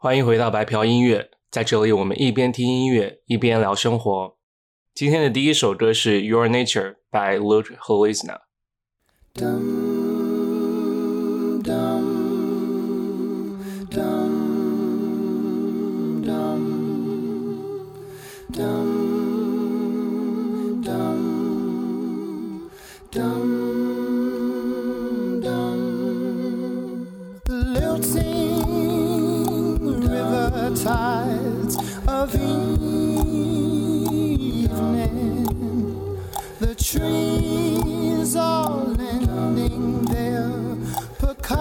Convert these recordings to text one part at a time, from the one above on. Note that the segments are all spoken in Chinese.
欢迎回到白嫖音乐，在这里我们一边听音乐，一边聊生活。今天的第一首歌是 Your Nature by Luke Hulizna。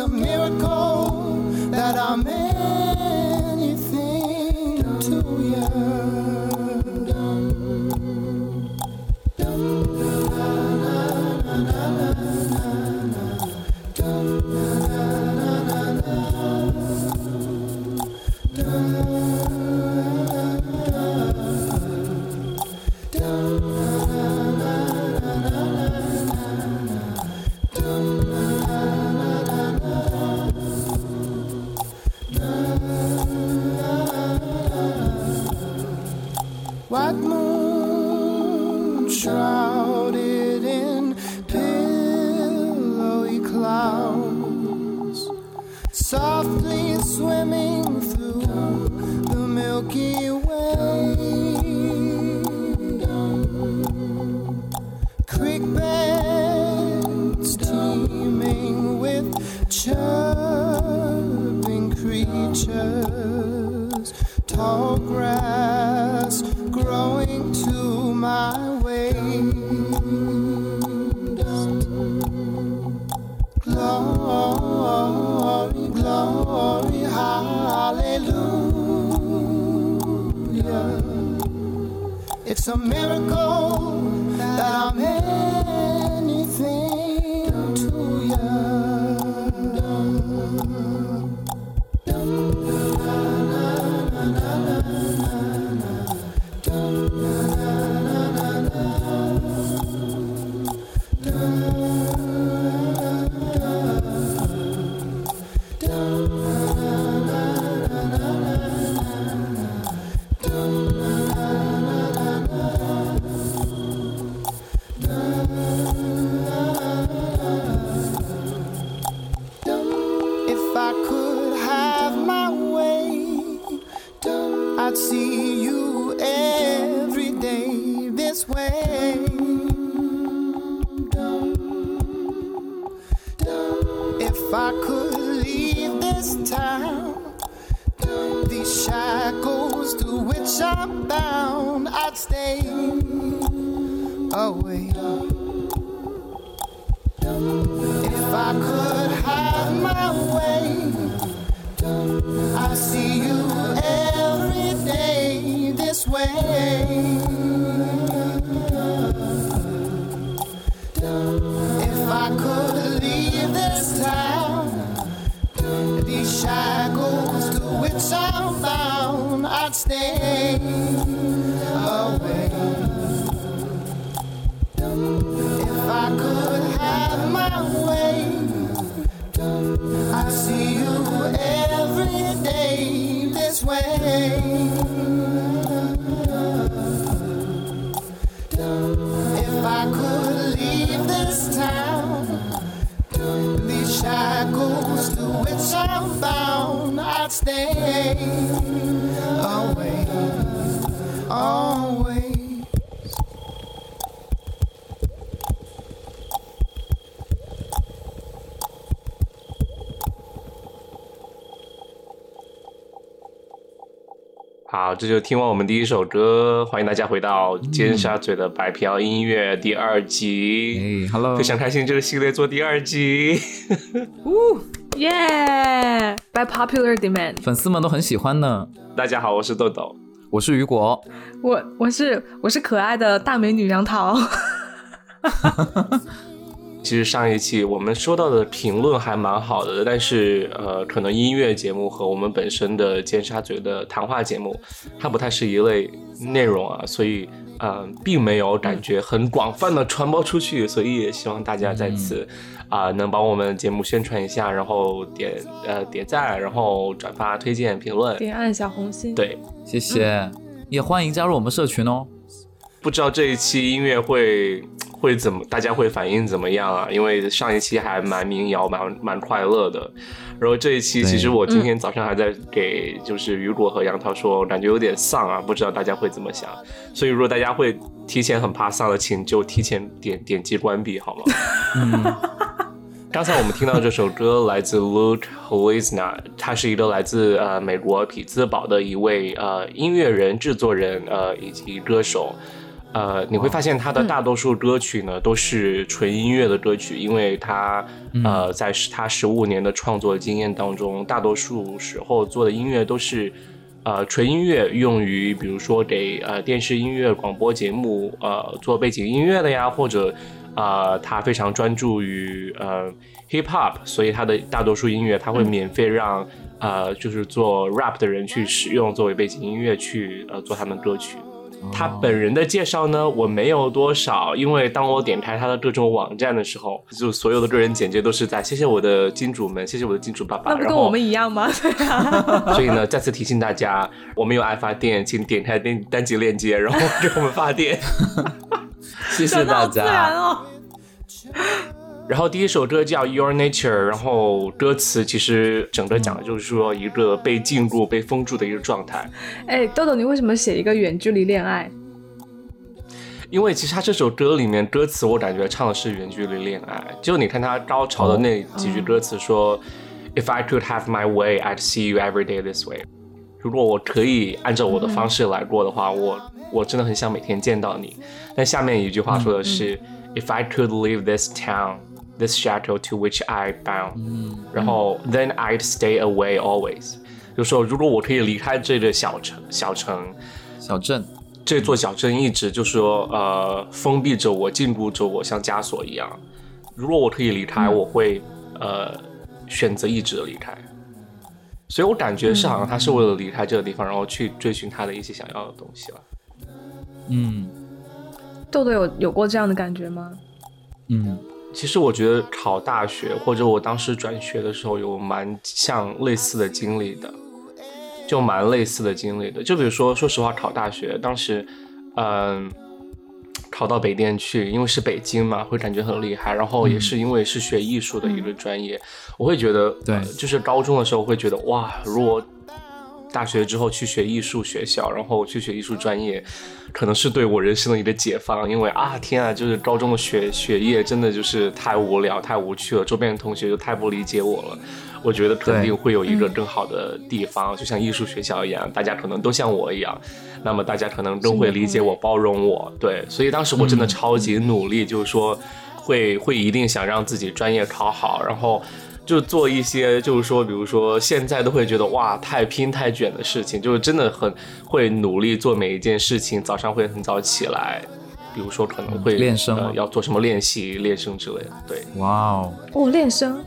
a miracle that I made. 好，这就听完我们第一首歌，欢迎大家回到尖沙咀的白嫖音乐第二集。Hello，非常开心这个系列做第二集。哦耶，By popular demand，粉丝们都很喜欢呢。大家好，我是豆豆，我是雨果，我我是我是可爱的大美女杨桃。其实上一期我们收到的评论还蛮好的，但是呃，可能音乐节目和我们本身的尖沙咀的谈话节目，它不太是一类内容啊，所以呃，并没有感觉很广泛的传播出去，所以也希望大家在此啊、能帮我们节目宣传一下，然后点呃点赞，然后转发、推荐、评论。点按小红心。，对，谢谢，也欢迎加入我们社群哦。不知道这一期音乐会会怎么，大家会反应怎么样啊？因为上一期还蛮民谣，蛮蛮快乐的。然后这一期，其实我今天早上还在给就是雨果和杨涛说，感觉有点丧啊，不知道大家会怎么想。所以如果大家会提前很怕丧的，请就提前点点击关闭好吗？嗯，刚才我们听到这首歌来自 Luke Holizna，他是一个来自呃美国匹兹堡的一位呃音乐人、制作人呃以及歌手。呃，你会发现他的大多数歌曲呢、都是纯音乐的歌曲，因为他呃在他十五年的创作经验当中，大多数时候做的音乐都是呃纯音乐，用于比如说给呃电视音乐广播节目呃做背景音乐的呀，或者啊、呃他非常专注于呃 hip hop，所以他的大多数音乐他会免费让、呃就是做 rap 的人去使用作为背景音乐去呃做他们歌曲。他本人的介绍呢，我没有多少，因为当我点开他的各种网站的时候，就所有的个人简介都是在谢谢我的金主们，谢谢我的金主爸爸。那不跟我们一样吗？对啊。所以呢，再次提醒大家，我们有爱发电，请点开单单集链接，然后给我们发电。谢谢大家。哦。然后第一首歌叫《Your Nature》，然后歌词其实整个讲的就是说一个被禁锢、被封住的一个状态。哎，豆豆，你为什么写一个远距离恋爱？因为其实他这首歌里面歌词，我感觉唱的是远距离恋爱。就你看他高潮的那几句歌词说、i f I could have my way, I'd see you every day this way。”如果我可以按照我的方式来过的话，我我真的很想每天见到你。但下面一句话说的是、i f I could leave this town, this shadow to which I bound，、然后 then I'd stay away always。就说如果我可以离开这个小城小城，小镇，这座小镇一直就说呃封闭着我，禁锢着我，像枷锁一样。如果我可以离开，我会呃选择一直的离开。所以我感觉是好像他是为了离开这个地方，然后去追寻他的一些想要的东西了。嗯豆豆有有过这样的感觉吗？嗯，其实我觉得考大学或者我当时转学的时候有蛮像类似的经历的，就蛮类似的经历的。就比如说，说实话，考大学当时，嗯、考到北电去，因为是北京嘛，会感觉很厉害。然后也是因为是学艺术的一个专业，我会觉得，对呃就是高中的时候会觉得，哇，如果大学之后去学艺术学校，然后去学艺术专业，可能是对我人生的一个解放。因为啊，天啊，就是高中的学学业真的就是太无聊、太无趣了，周边的同学就太不理解我了。我觉得肯定会有一个更好的地方，就像艺术学校一样，大家可能都像我一样，那么大家可能都会理解我、包容我。对，所以当时我真的超级努力，就是说会会一定想让自己专业考好，然后。就做一些，就是说，比如说现在都会觉得哇，太拼太卷的事情，就是真的很会努力做每一件事情。早上会很早起来，比如说可能会、嗯练声呃，要做什么练习、练声之类的。对，哇哦，哦，练声。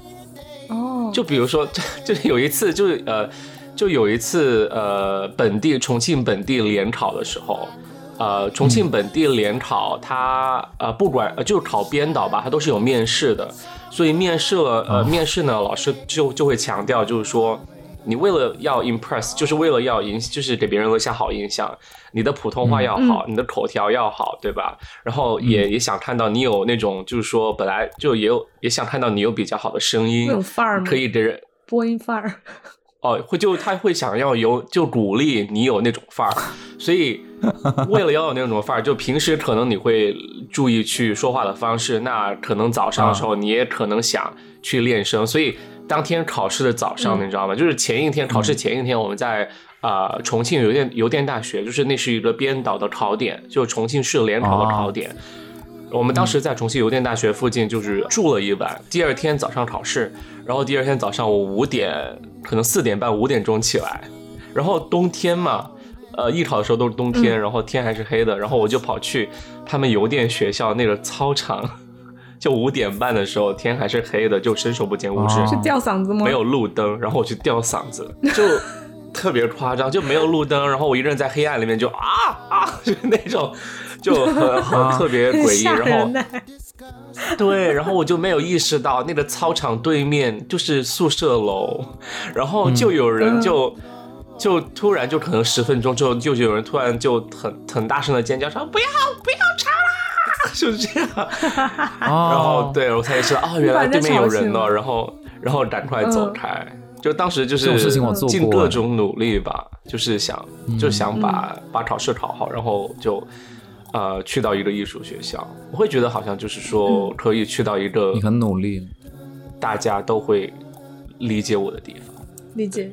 哦，就比如说，就 就有一次，就是呃，就有一次呃，本地重庆本地联考的时候，呃，重庆本地联考它呃不管呃就是考编导吧，它都是有面试的，所以面试了呃面试呢，老师就就会强调就是说。你为了要 impress，就是为了要影，就是给别人留下好印象，你的普通话要好，你的口条要好，对吧？然后也、也想看到你有那种，就是说本来就也有，也想看到你有比较好的声音，会有范儿吗可以给人播音范儿。哦，会就他会想要有就鼓励你有那种范儿，所以 为了要有那种范儿，就平时可能你会注意去说话的方式，那可能早上的时候你也可能想去练声，所以当天考试的早上，你知道吗？就是前一天考试前一天，我们在啊、呃重庆邮电邮电大学，就是那是一个编导的考点，就是重庆市联考的考点。我们当时在重庆邮电大学附近，就是住了一晚。第二天早上考试，然后第二天早上我五点，可能四点半、五点钟起来。然后冬天嘛，呃，艺考的时候都是冬天，然后天还是黑的。然后我就跑去他们邮电学校那个操场，就五点半的时候，天还是黑的，就伸手不见五指，哦是吊嗓子吗？没有路灯，然后我去吊嗓子，就特别夸张，就没有路灯，然后我一个人在黑暗里面就啊啊，就是那种，就很很特别诡异，然后。对，然后我就没有意识到那个操场对面就是宿舍楼，然后就有人就。就突然就可能十分钟之后，就有人突然就很很大声的尖叫说不要不要查啦，就是这样。哦，然后对我才知道哦，原来对面有人呢，然后然后赶快走开。就当时就是尽各种努力吧，就是想嗯就想把把考试考好，然后就呃去到一个艺术学校。我会觉得好像就是说可以去到一个你很努力。大家都会理解我的地方。理解。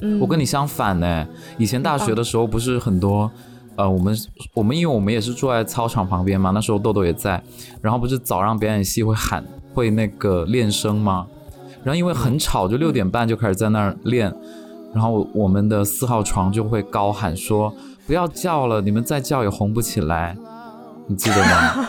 嗯，我跟你相反呢，以前大学的时候不是很多，呃，我们我们因为我们也是住在操场旁边嘛，那时候豆豆也在，然后不是早上表演系会喊会那个练声吗？然后因为很吵，就六点半就开始在那儿练，然后我们的四号床就会高喊说不要叫了，你们再叫也红不起来，你记得吗？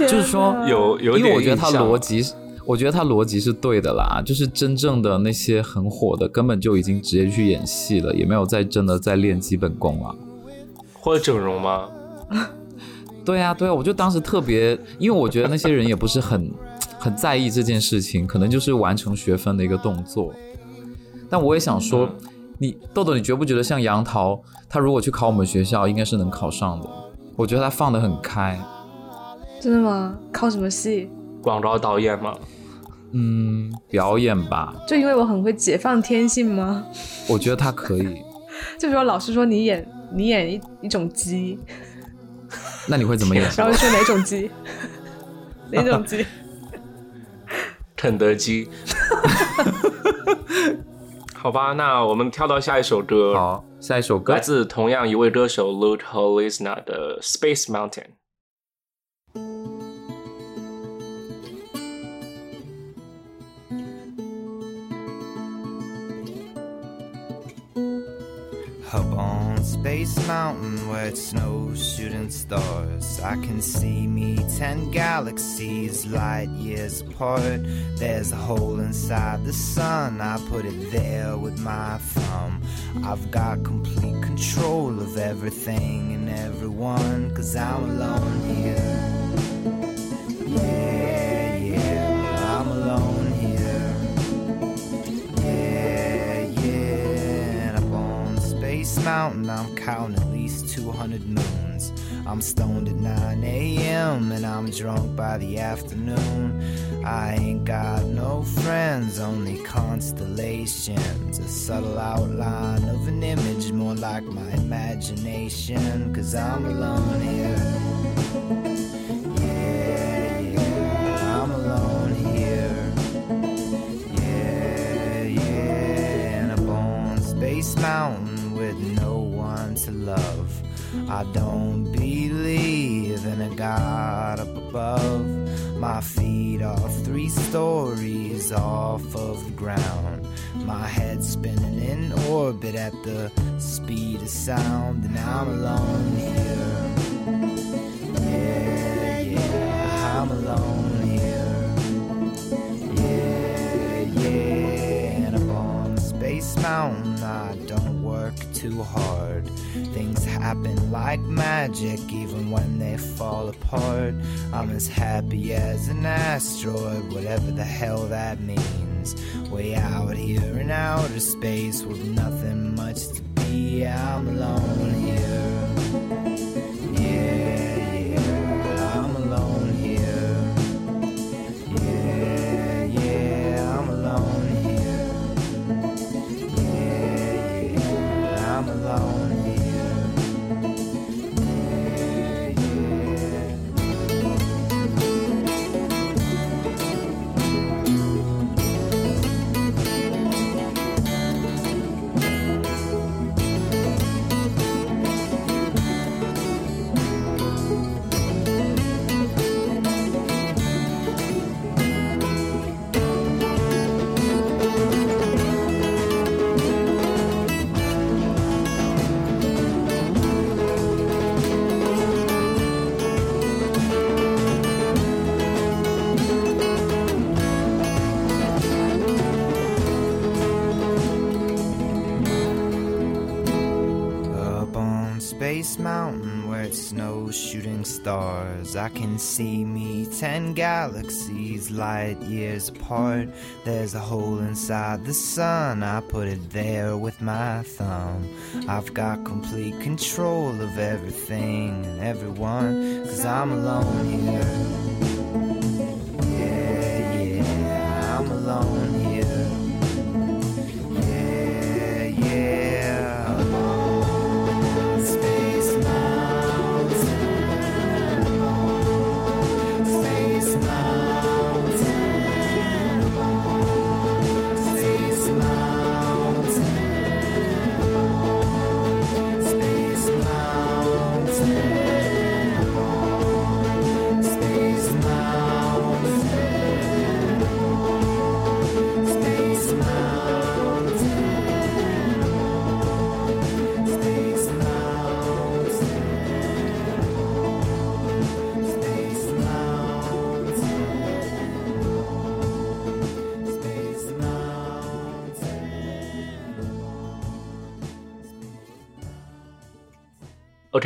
就是说有有点因为我觉得他印象。逻辑是，我觉得他逻辑是对的啦。就是真正的那些很火的，根本就已经直接去演戏了，也没有再真的在练基本功了。或者整容吗？对啊，对啊，我就当时特别，因为我觉得那些人也不是很很在意这件事情，可能就是完成学分的一个动作。但我也想说，嗯你豆豆，你觉不觉得像杨桃，他如果去考我们学校，应该是能考上的？我觉得他放得很开。真的吗？考什么系？广告导演吗？嗯，表演吧，就因为我很会解放天性吗？我觉得他可以。就比如老师说你演你演一一种鸡，那你会怎么演？然后说哪种鸡？哪种鸡？肯德基。好吧，那我们跳到下一首歌。好，下一首歌来自同样一位歌手 Luke Holisna 的《Space Mountain》。Up on Space Mountain where it snows shooting stars. I can see me ten galaxies light years apart. There's a hole inside the sun. I put it there with my thumb. I've got complete control of everything and everyone, cause I'm alone here. Yeah, Mountain, I'm counting at least 200 moons. I'm stoned at 9 a.m. and I'm drunk by the afternoon. I ain't got no friends, only constellations. A subtle outline of an image, more like my imagination. Cause I'm alone here. Yeah, yeah, I'm alone here. Yeah, yeah, up on Space Mountain with no one to love. I don't believe in a God up above. My feet are three stories off of the ground. My head spinning in orbit at the speed of sound, and I'm alone here. Yeah, yeah, I'm alone here. Yeah, yeah, and up on Space Mountain, I don't work too hard. Things happen like magic, even when they fall apart. I'm as happy as an asteroid, whatever the hell that means. Way out here in outer space with nothing much to be. I'm alone here. cada. Snows shooting stars. I can see me ten galaxies light years apart. There's a hole inside the sun, I put it there with my thumb. I've got complete control of everything and everyone, cause I'm alone here.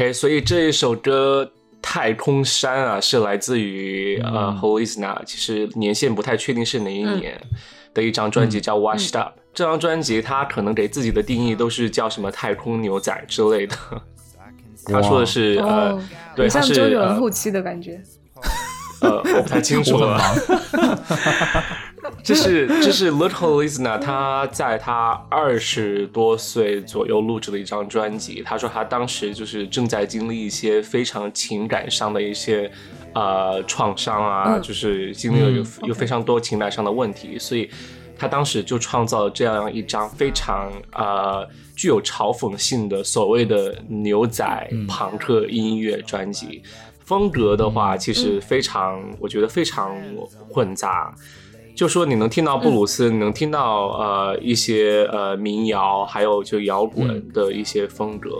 OK，所以这一首歌《太空山》啊，是来自于、呃 Holisna，其实年限不太确定是哪一年、的一张专辑，叫《Washed Up》。这张专辑他可能给自己的定义都是叫什么太空牛仔之类的。他说的是呃哦，，对，像他是呃周杰伦后期的感觉。呃，我不太清楚了。这是 这是 Little Lizna，他在他二十多岁左右录制了一张专辑。他说他当时就是正在经历一些非常情感上的一些呃创伤啊，嗯就是经历了有、嗯有非常多情感上的问题，所以他当时就创造了这样一张非常呃具有嘲讽性的所谓的牛仔朋克音乐专辑。风格的话，其实非常，我觉得非常混杂。就说你能听到布鲁斯，你能听到呃一些呃民谣，还有就摇滚的一些风格，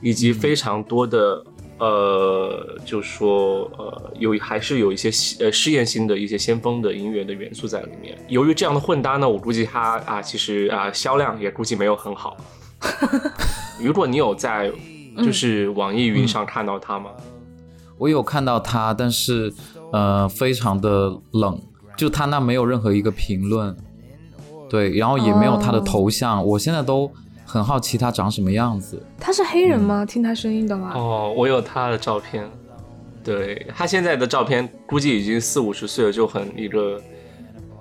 以及非常多的呃，就说呃有还是有一些呃试验性的一些先锋的音乐的元素在里面。由于这样的混搭呢，我估计它啊其实啊销量也估计没有很好。如果你有在就是网易云上看到它吗？我有看到它，但是呃，非常的冷，就他那没有任何一个评论，对，然后也没有他的头像，我现在都很好奇他长什么样子。他是黑人吗？听他声音的话，哦，我有他的照片，对他现在的照片，估计已经四五十岁了，就很一个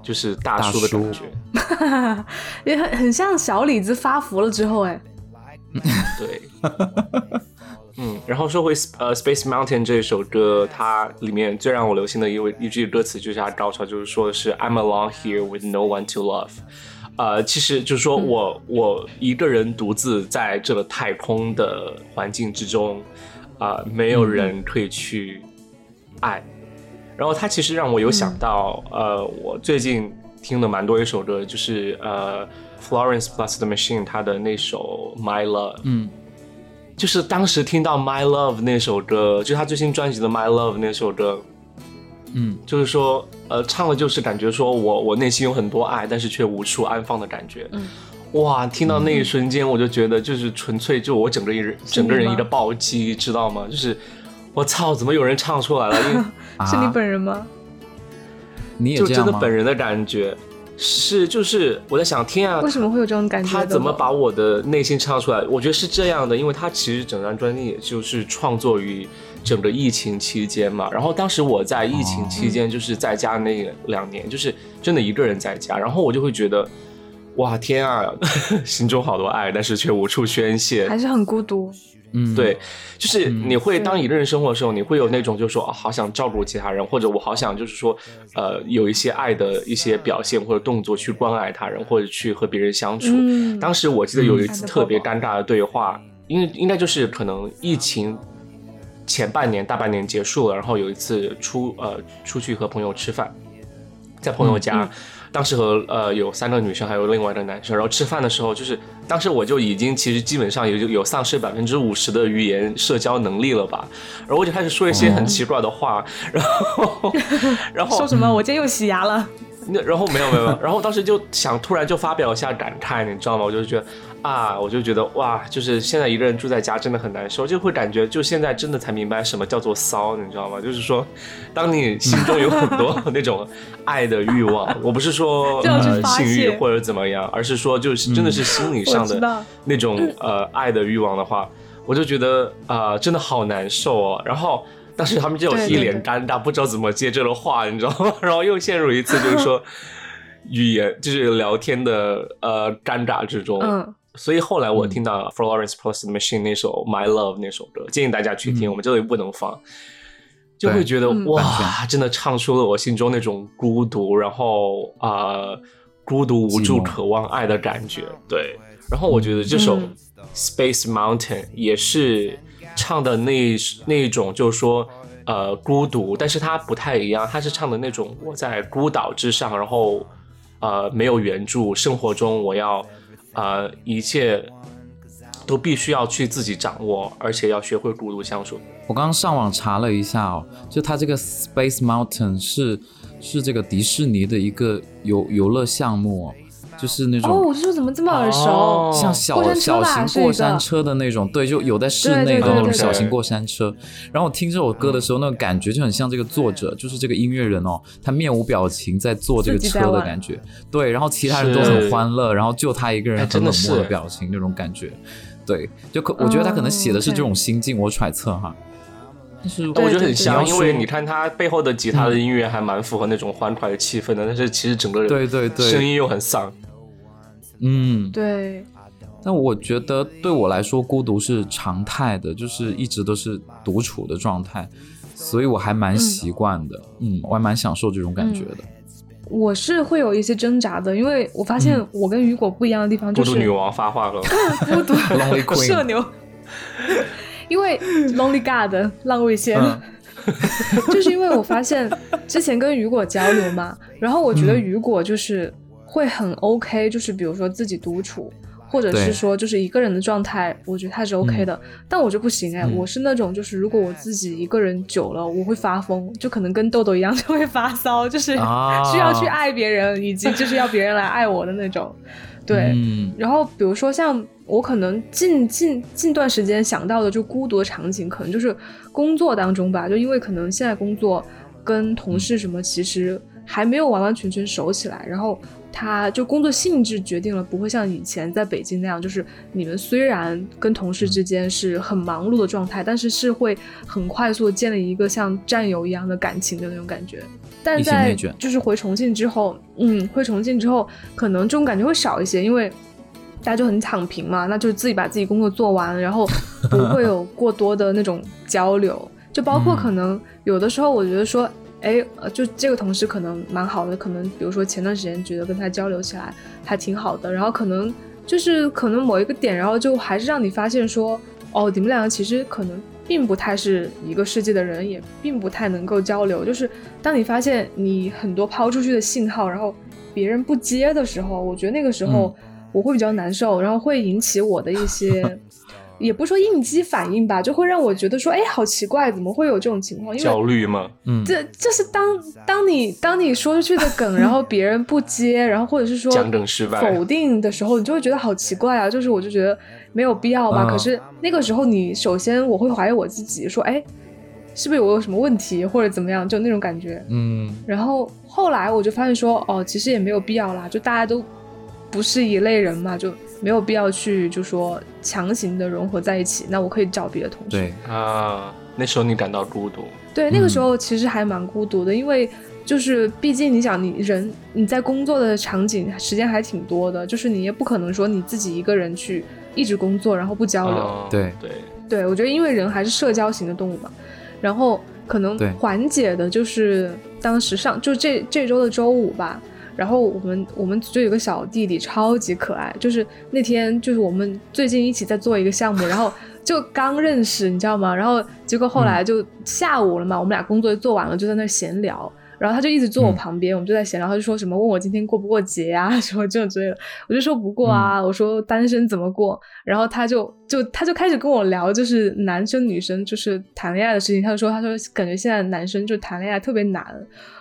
就是大叔的感大觉。也很很像小李子发福了之后，哎，对，嗯，然后说回呃《Space Mountain》这首歌，它里面最让我留心的一位一句歌词就是它高潮，就是说的是 I'm alone here with no one to love。呃，其实就是说我、我一个人独自在这个太空的环境之中，啊、没有人可以去爱。然后它其实让我有想到，呃，我最近听的蛮多一首歌，就是呃 Florence Plus the Machine 他的那首 My Love，嗯，就是当时听到 My Love 那首歌，就是他最新专辑的 My Love 那首歌，嗯，就是说，呃，唱的就是感觉说我我内心有很多爱，但是却无处安放的感觉。嗯，哇，听到那一瞬间，我就觉得就是纯粹就我整个人整个人一个暴击，知道吗？就是我操，怎么有人唱出来了？因为 是你啊本人吗？你也就真的？本人的感觉是，就是我在想，天啊为，什么会有这种感觉？他怎么把我的内心唱出来？我觉得是这样的，因为他其实整张专辑也就是创作于整个疫情期间嘛。然后当时我在疫情期间就是在家那两年，就是真的一个人在家，然后我就会觉得，哇天啊，心中好多爱，但是却无处宣泄。还是很孤独？嗯，对，就是你会当一个人生活的时候，你会有那种就是说、啊好想照顾其他人，或者我好想就是说，呃，有一些爱的一些表现或者动作去关爱他人，或者去和别人相处。嗯当时我记得有一次嗯特别尴尬的对话，因为应该就是可能疫情前半年大半年结束了，然后有一次出呃出去和朋友吃饭，在朋友家。嗯当时和呃有三个女生，还有另外一个男生，然后吃饭的时候，就是当时我就已经其实基本上有有丧失百分之五十的语言社交能力了吧，然后我就开始说一些很奇怪的话，然后然后说什么？我今天又洗牙了。那 然后没有没有没有，然后当时就想突然就发表一下感慨，你知道吗？我就觉得啊，我就觉得哇，就是现在一个人住在家真的很难受，就会感觉就现在真的才明白什么叫做骚，你知道吗？就是说，当你心中有很多那种爱的欲望，我不是说 呃性欲或者怎么样，而是说就是真的是心理上的那种呃爱的欲望的话，我就觉得啊、真的好难受哦。然后当时他们就一脸尴尬，不知道怎么接这个话，你知道吗？然后又陷入一次就是说语言就是聊天的呃尴尬之中。嗯，所以后来我听到 Florence Plus the Machine 那首 My Love 那首歌，建议大家去听，嗯我们这里不能放。就会觉得嗯哇，真的唱出了我心中那种孤独，然后啊、呃孤独无助、渴望爱的感觉。对，然后我觉得这首嗯 Space Mountain 也是唱的那那种，就是说呃孤独，但是它不太一样，它是唱的那种我在孤岛之上，然后呃没有援助，生活中我要呃一切都必须要去自己掌握，而且要学会孤独相处。我刚刚上网查了一下哦，就它这个 Space Mountain 是是这个迪士尼的一个游游乐项目，就是那种哦，种我就说怎么这么耳熟？哦像小小型过山车的那种，对，就有在室内的那种小型过山车。然后我听这首歌的时候，那个感觉就很像这个作者，就是这个音乐人哦，他面无表情在坐这个车的感觉。对，然后其他人都很欢乐，然后就他一个人哎很冷漠的真的表情那种感觉。对，就可我觉得他可能写的是这种心境，我揣测哈。但是我觉得很像，因为你看他背后的吉他的音乐还蛮符合那种欢快的气氛的，但是其实整个人对对对声音又很丧。嗯，对，但我觉得对我来说，孤独是常态的，就是一直都是独处的状态，所以我还蛮习惯的。嗯。我还蛮享受这种感觉的。我是会有一些挣扎的，因为我发现我跟雨果不一样的地方就是孤独女王发话了，孤独。Lonely Queen 社牛，因为 Lonely God 浪味仙。嗯。就是因为我发现之前跟雨果交流嘛，然后我觉得嗯。雨果就是会很 OK，就是比如说自己独处，或者是说就是一个人的状态，我觉得他是 OK 的。但我就不行哎，嗯。我是那种就是如果我自己一个人久了，我会发疯，就可能跟豆豆一样 就会发骚，就是啊 需要去爱别人，以及就是要别人来爱我的那种。对，嗯。然后比如说像我可能近近近段时间想到的就孤独的场景，可能就是工作当中吧，就因为可能现在工作跟同事什么其实还没有完完全全熟起来，然后他就工作性质决定了不会像以前在北京那样，就是你们虽然跟同事之间是很忙碌的状态，但是是会很快速建立一个像战友一样的感情的那种感觉。但在就是回重庆之后，嗯，回重庆之后，可能这种感觉会少一些，因为 大家就很躺平嘛，那就自己把自己工作做完，然后不会有过多的那种交流，就包括嗯。可能有的时候，我觉得说，哎、呃就这个同事可能蛮好的，可能比如说前段时间觉得跟他交流起来还挺好的，然后可能就是可能某一个点，然后就还是让你发现说，哦，你们两个其实可能并不太是一个世界的人，也并不太能够交流。就是当你发现你很多抛出去的信号，然后别人不接的时候，我觉得那个时候我会比较难受，然后会引起我的一些。也不是说应激反应吧，就会让我觉得说，哎，好奇怪，怎么会有这种情况？因为焦虑吗？嗯，这就是当当你当你说出去的梗，然后别人不接，然后或者是说 讲梗失败否定的时候，你就会觉得好奇怪啊。就是我就觉得没有必要吧。嗯可是那个时候，你首先我会怀疑我自己，说哎，是不是我有什么问题或者怎么样，就那种感觉。嗯然后后来我就发现说，哦，其实也没有必要啦，就大家都不是一类人嘛，就没有必要去就说强行的融合在一起。那我可以找别的同事。对，啊，那时候你感到孤独，对，那个嗯时候其实还蛮孤独的，因为就是毕竟你想，你人你在工作的场景时间还挺多的，就是你也不可能说你自己一个人去一直工作然后不交流。嗯对对，对我觉得因为人还是社交型的动物嘛，然后可能缓解的就是当时上就这这周的周五吧。然后我们我们组就有个小弟弟超级可爱，就是那天就是我们最近一起在做一个项目，然后就刚认识，你知道吗？然后结果后来就下午了嘛，我们俩工作做完了，就在那闲聊。然后他就一直坐我嗯。旁边，我们就在闲聊，他就说什么问我今天过不过节啊，什么这种之类的，我就说不过啊，我说单身怎么过，然后他就就他就开始跟我聊，就是男生女生就是谈恋爱的事情，他就说他说感觉现在男生就谈恋爱特别难，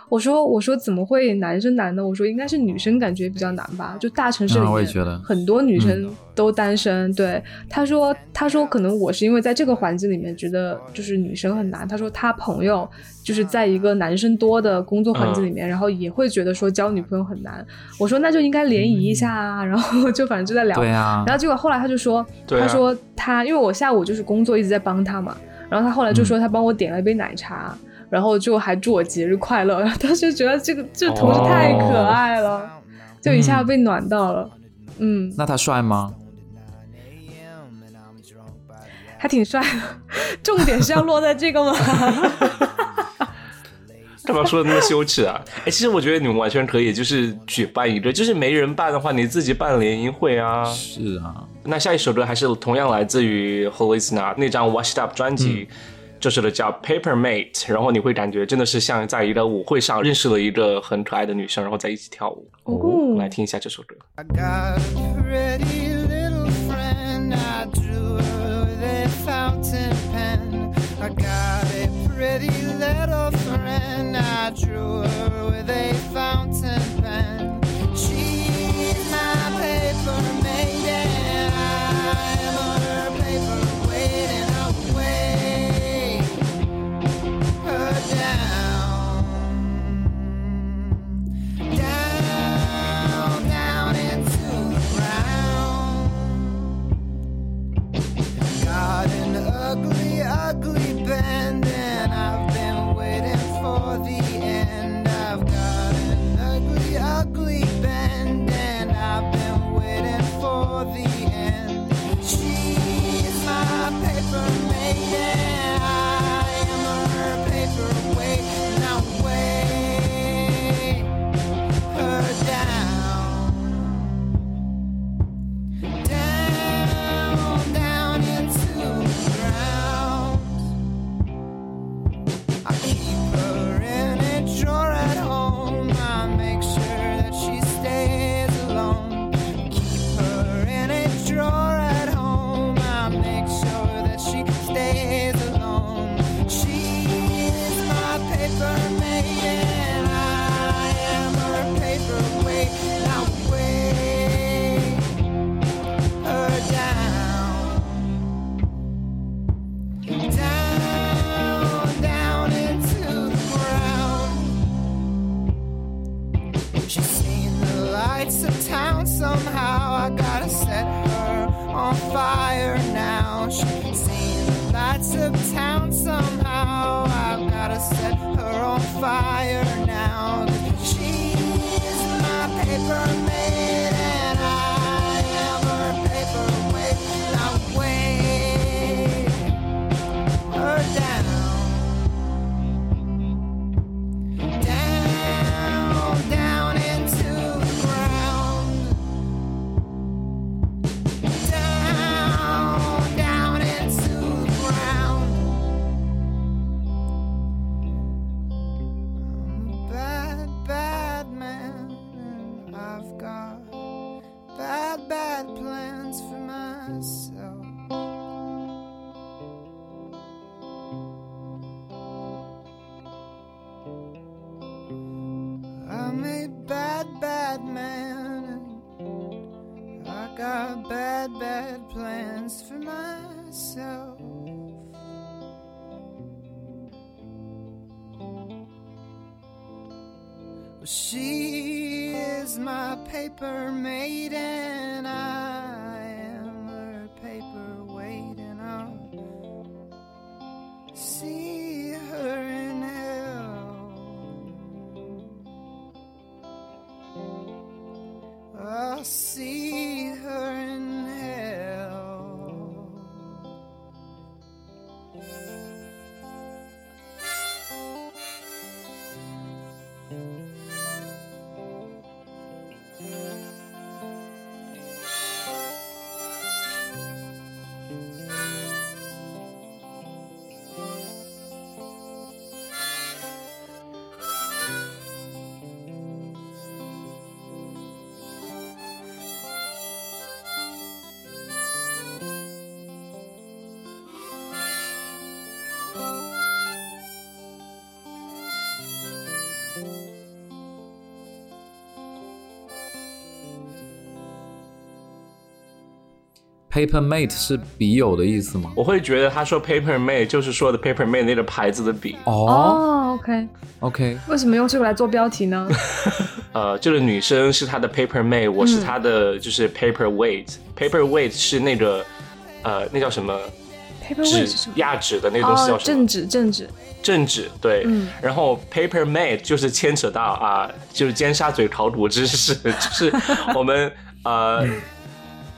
我说我说怎么会男生难呢？我说应该是女生感觉比较难吧，就大城市里嗯我也面觉得很多女生都单身。对，他说他说可能我是因为在这个环境里面觉得就是女生很难。他说他朋友就是在一个男生多的工作环境里面，然后也会觉得说交女朋友很难。我说那就应该联谊一下啊，然后就反正就在聊。对啊然后结果后来他就说，啊他说他因为我下午就是工作一直在帮他嘛，然后他后来就说他帮我点了一杯奶茶，然后就还祝我节日快乐。然 后当时觉得这个这个同事太可爱了，就一下被暖到了。嗯，那他帅吗？还挺帅的。重点是要落在这个吗？干嘛说的那么羞耻啊？哎，其实我觉得你们完全可以，就是举办一个，就是没人办的话，你自己办联谊会啊。是啊，那下一首歌还是同样来自于 Holisna 那张 Washed Up 专辑，这首的叫 Paper Mate，然后你会感觉真的是像在一个舞会上认识了一个很可爱的女生，然后在一起跳舞。哦来听一下这首歌。I got a pretty little friend. I drew she is my paper maiden. I paper mate 是笔友的意思吗？我会觉得他说 paper mate 就是说的 paper mate 那个牌子的笔。哦哦，OK，，OK，为什么用这个来做标题呢？呃，这个女生是他的 paper mate，我是她的就是 paper weight。paper weight 是那个呃，那叫什么 paper 纸 weight 是什么？压纸的那个东西叫哦，什么？正纸正纸，正纸对。嗯然后 paper mate 就是牵扯到啊，就是尖沙咀考古知识，就是我们呃。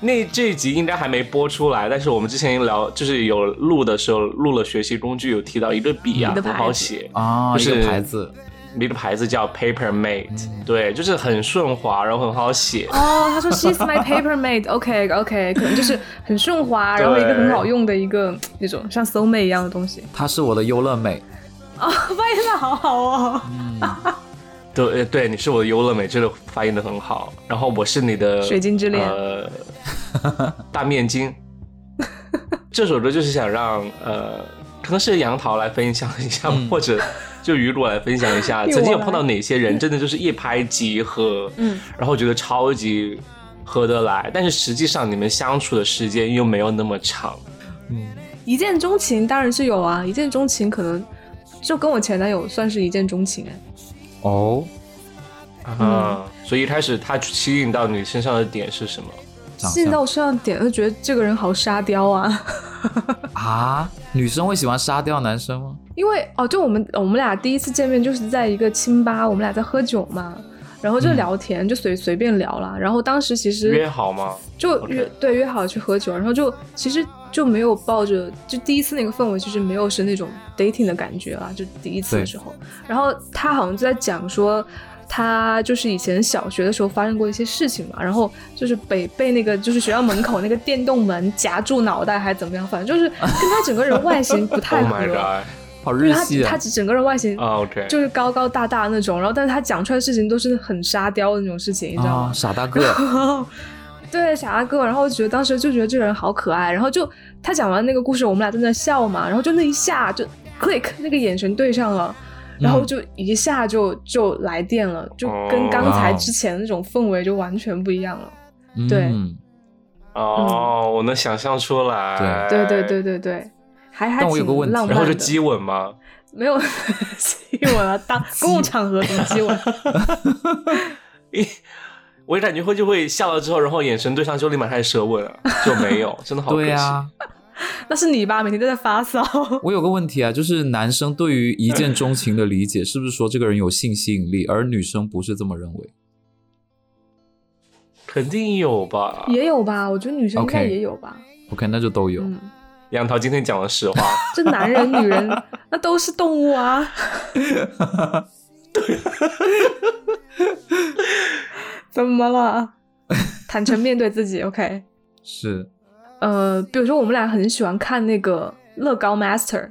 那这一集应该还没播出来，但是我们之前聊就是有录的时候录了学习工具，有提到一个笔啊很好写，啊，一就是个牌子，一个牌子叫 Paper Mate，、对，就是很顺滑，然后很好写。哦，他说 she's my paper mate，OK OK，可能就是很顺滑，然后一个很好用的一个那种像 soul mate 一样的东西。她是我的优乐美。哦，发音的好好哦。对呃对，你是我的优乐美，这个发音的很好。然后我是你的水晶之恋呃，大面筋。这首歌就是想让呃，可能是杨桃来分享一下，嗯或者就雨果来分享一下，曾经有碰到哪些人真的就是一拍即合，嗯，然后觉得超级合得来，但是实际上你们相处的时间又没有那么长。嗯一见钟情当然是有啊，一见钟情可能就跟我前男友算是一见钟情哎。哦，啊，所以一开始他吸引到你身上的点是什么？长相吸引到我身上点，就觉得这个人好沙雕啊。啊，女生会喜欢沙雕男生吗？因为哦，就我们我们俩第一次见面就是在一个清吧，我们俩在喝酒嘛，然后就聊天，就随随便聊了。然后当时其实约好吗？就约对约好去喝酒，然后就其实就没有抱着就第一次那个氛围，其实没有是那种 dating 的感觉啦，就第一次的时候。然后他好像就在讲说。他就是以前小学的时候发生过一些事情嘛，然后就是被被那个就是学校门口那个电动门夹住脑袋还是怎么样，反正就是跟他整个人外形不太 Oh 合。他日系啊他！整个人外形啊 OK，就是高高大大那种，然后但是他讲出来的事情都是很沙雕的那种事情，你知道啊，吗？傻大个，对，傻大个，然后觉得当时就觉得这个人好可爱，然后就他讲完那个故事，我们俩在那笑嘛，然后就那一下就 click 那个眼神对上了。然后就一下就就来电了，就跟刚才之前那种氛围就完全不一样了。对嗯哦，我能想象出来。对对对对对，还还挺但我有个问题浪漫的。然后就激吻吗？没有 激吻啊，当公共场合怎么激吻？一，我感觉会就会笑了之后，然后眼神对上就立马开始舌吻啊，就没有，真的好可惜。对啊，那是你吧？每天都在发骚。我有个问题啊，就是男生对于一见钟情的理解，是不是说这个人有性吸引力，而女生不是这么认为？肯定有吧。也有吧，我觉得女生应该也有吧。OK，那就都有。嗯，杨桃今天讲了实话，这男人女人那都是动物啊。对。怎么了？坦诚面对自己，OK。是呃，比如说我们俩很喜欢看那个乐高 Master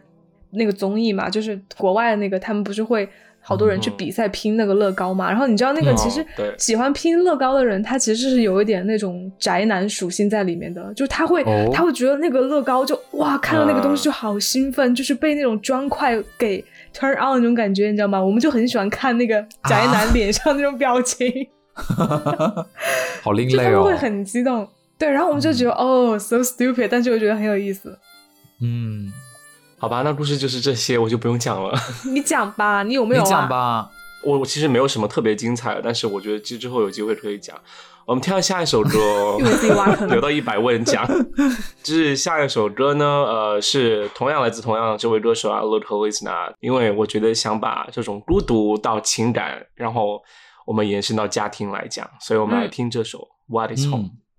那个综艺嘛，就是国外的那个，他们不是会好多人去嗯比赛拼那个乐高嘛？然后你知道那个嗯其实对喜欢拼乐高的人，他其实是有一点那种宅男属性在里面的，就是他会、哦他会觉得那个乐高就哇，看到那个东西嗯就好兴奋，就是被那种砖块给 turn on 那种感觉，你知道吗？我们就很喜欢看那个宅男脸上那种表情。好另类哦就他们会。很激动。对，然后我们就觉得、哦，so stupid，但是我觉得很有意思。嗯，好吧，那故事就是这些，我就不用讲了。你讲吧，你有没有、啊？你讲。吧。我我其实没有什么特别精彩的，但是我觉得之之后有机会可以讲。我们跳下一首歌 又给自己挖坑 留到一百问讲。就是下一首歌呢，呃，是同样来自同样这位歌手啊 l u d o l i s n a 因为我觉得想把这种孤独到情感，然后我们延伸到家庭来讲，所以我们来嗯听这首 What is Home？、嗯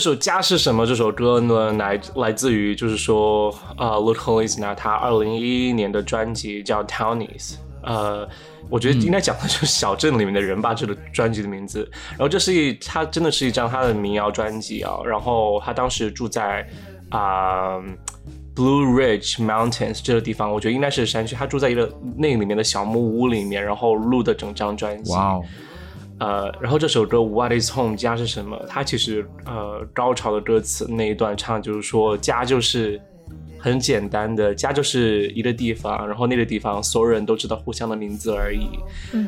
这首《家是什么》这首歌呢，来来自于就是说，呃 l u k h o l i s n a 他二零一一年的专辑叫《Townies》，呃，我觉得应该讲的就是小镇里面的人吧，这个专辑的名字。然后这是一，他真的是一张他的民谣专辑啊。然后他当时住在啊、Blue Ridge Mountains 这个地方，我觉得应该是山区。他住在一个那里面的小木屋里面，然后录的整张专辑。哇哦，呃，然后这首歌《What Is Home》家是什么？它其实呃高潮的歌词那一段唱就是说家就是很简单的，家就是一个地方，然后那个地方所有人都知道互相的名字而已，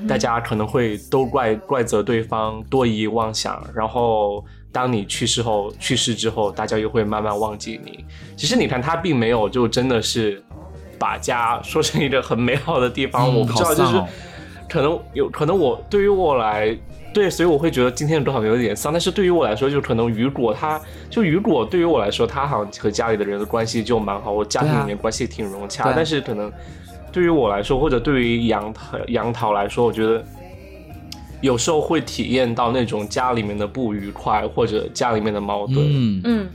大家可能会都怪怪责对方多疑妄想，然后当你去世后去世之后，大家又会慢慢忘记你。其实你看他并没有就真的是把家说成一个很美好的地方，嗯我不知道就是。哦可能有可能我对于我来，对，所以我会觉得今天的歌好像有点丧。但是对于我来说，就可能雨果他，就雨果对于我来说，他好像和家里的人的关系就蛮好，我家庭里面关系挺融洽。啊但是可能对于我来说，或者对于杨桃杨桃来说，我觉得有时候会体验到那种家里面的不愉快，或者家里面的矛盾。嗯，嗯，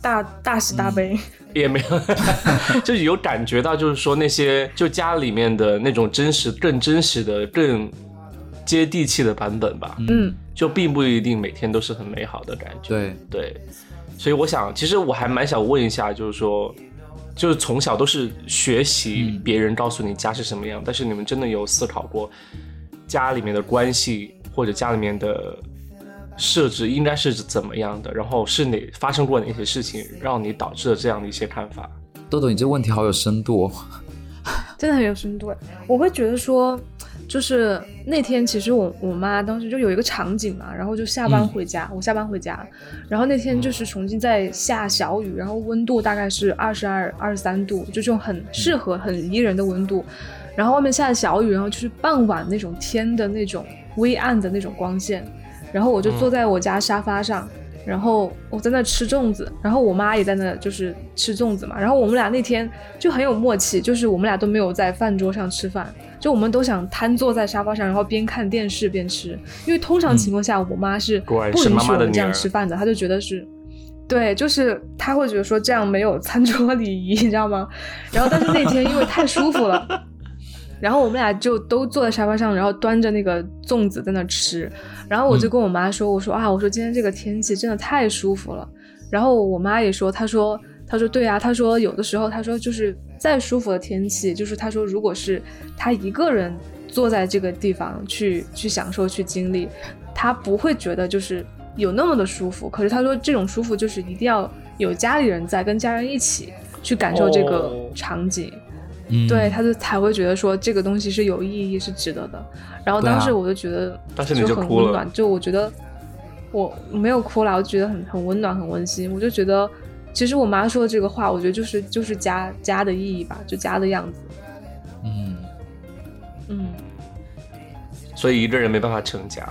大大喜大悲，也没有，就有感觉到，就是说那些就家里面的那种真实、更真实的、更接地气的版本吧，嗯。就并不一定每天都是很美好的感觉。对，对，所以我想，其实我还蛮想问一下，就是说，就是从小都是学习别人告诉你家是什么样，但是你们真的有思考过家里面的关系或者家里面的设置应该是怎么样的？然后是哪发生过哪些事情让你导致了这样的一些看法？豆豆，你这问题好有深度哦。真的很有深度哎。我会觉得说，就是那天其实我我妈当时就有一个场景嘛，然后就下班回家，我下班回家，然后那天就是重庆在下小雨，然后温度大概是二十二、二十三度，就这种很适合、很宜人的温度。然后外面下小雨，然后就是傍晚那种天的那种微暗的那种光线，然后我就坐在我家沙发上。然后我在那吃粽子，然后我妈也在那就是吃粽子嘛。然后我们俩那天就很有默契，就是我们俩都没有在饭桌上吃饭，就我们都想瘫坐在沙发上，然后边看电视边吃。因为通常情况下，我妈是不允许我们这样吃饭的，她就觉得是，对，就是她会觉得说这样没有餐桌礼仪，你知道吗？然后但是那天因为太舒服了。然后我们俩就都坐在沙发上，然后端着那个粽子在那吃。然后我就跟我妈说：“我说啊，我说今天这个天气真的太舒服了。”然后我妈也说：“她说，她说对啊，她说有的时候，她说就是再舒服的天气，就是她说如果是她一个人坐在这个地方去去享受去经历，她不会觉得就是有那么的舒服。可是她说这种舒服就是一定要有家里人在，跟家人一起去感受这个场景。”对，他就才会觉得说这个东西是有意义、是值得的。然后当时我就觉得，当时你就很温暖。就我觉得我没有哭了，我觉得很很温暖、很温馨。我就觉得，其实我妈说的这个话，我觉得就是就是家家的意义吧，就家的样子。嗯嗯。所以一个人没办法成家。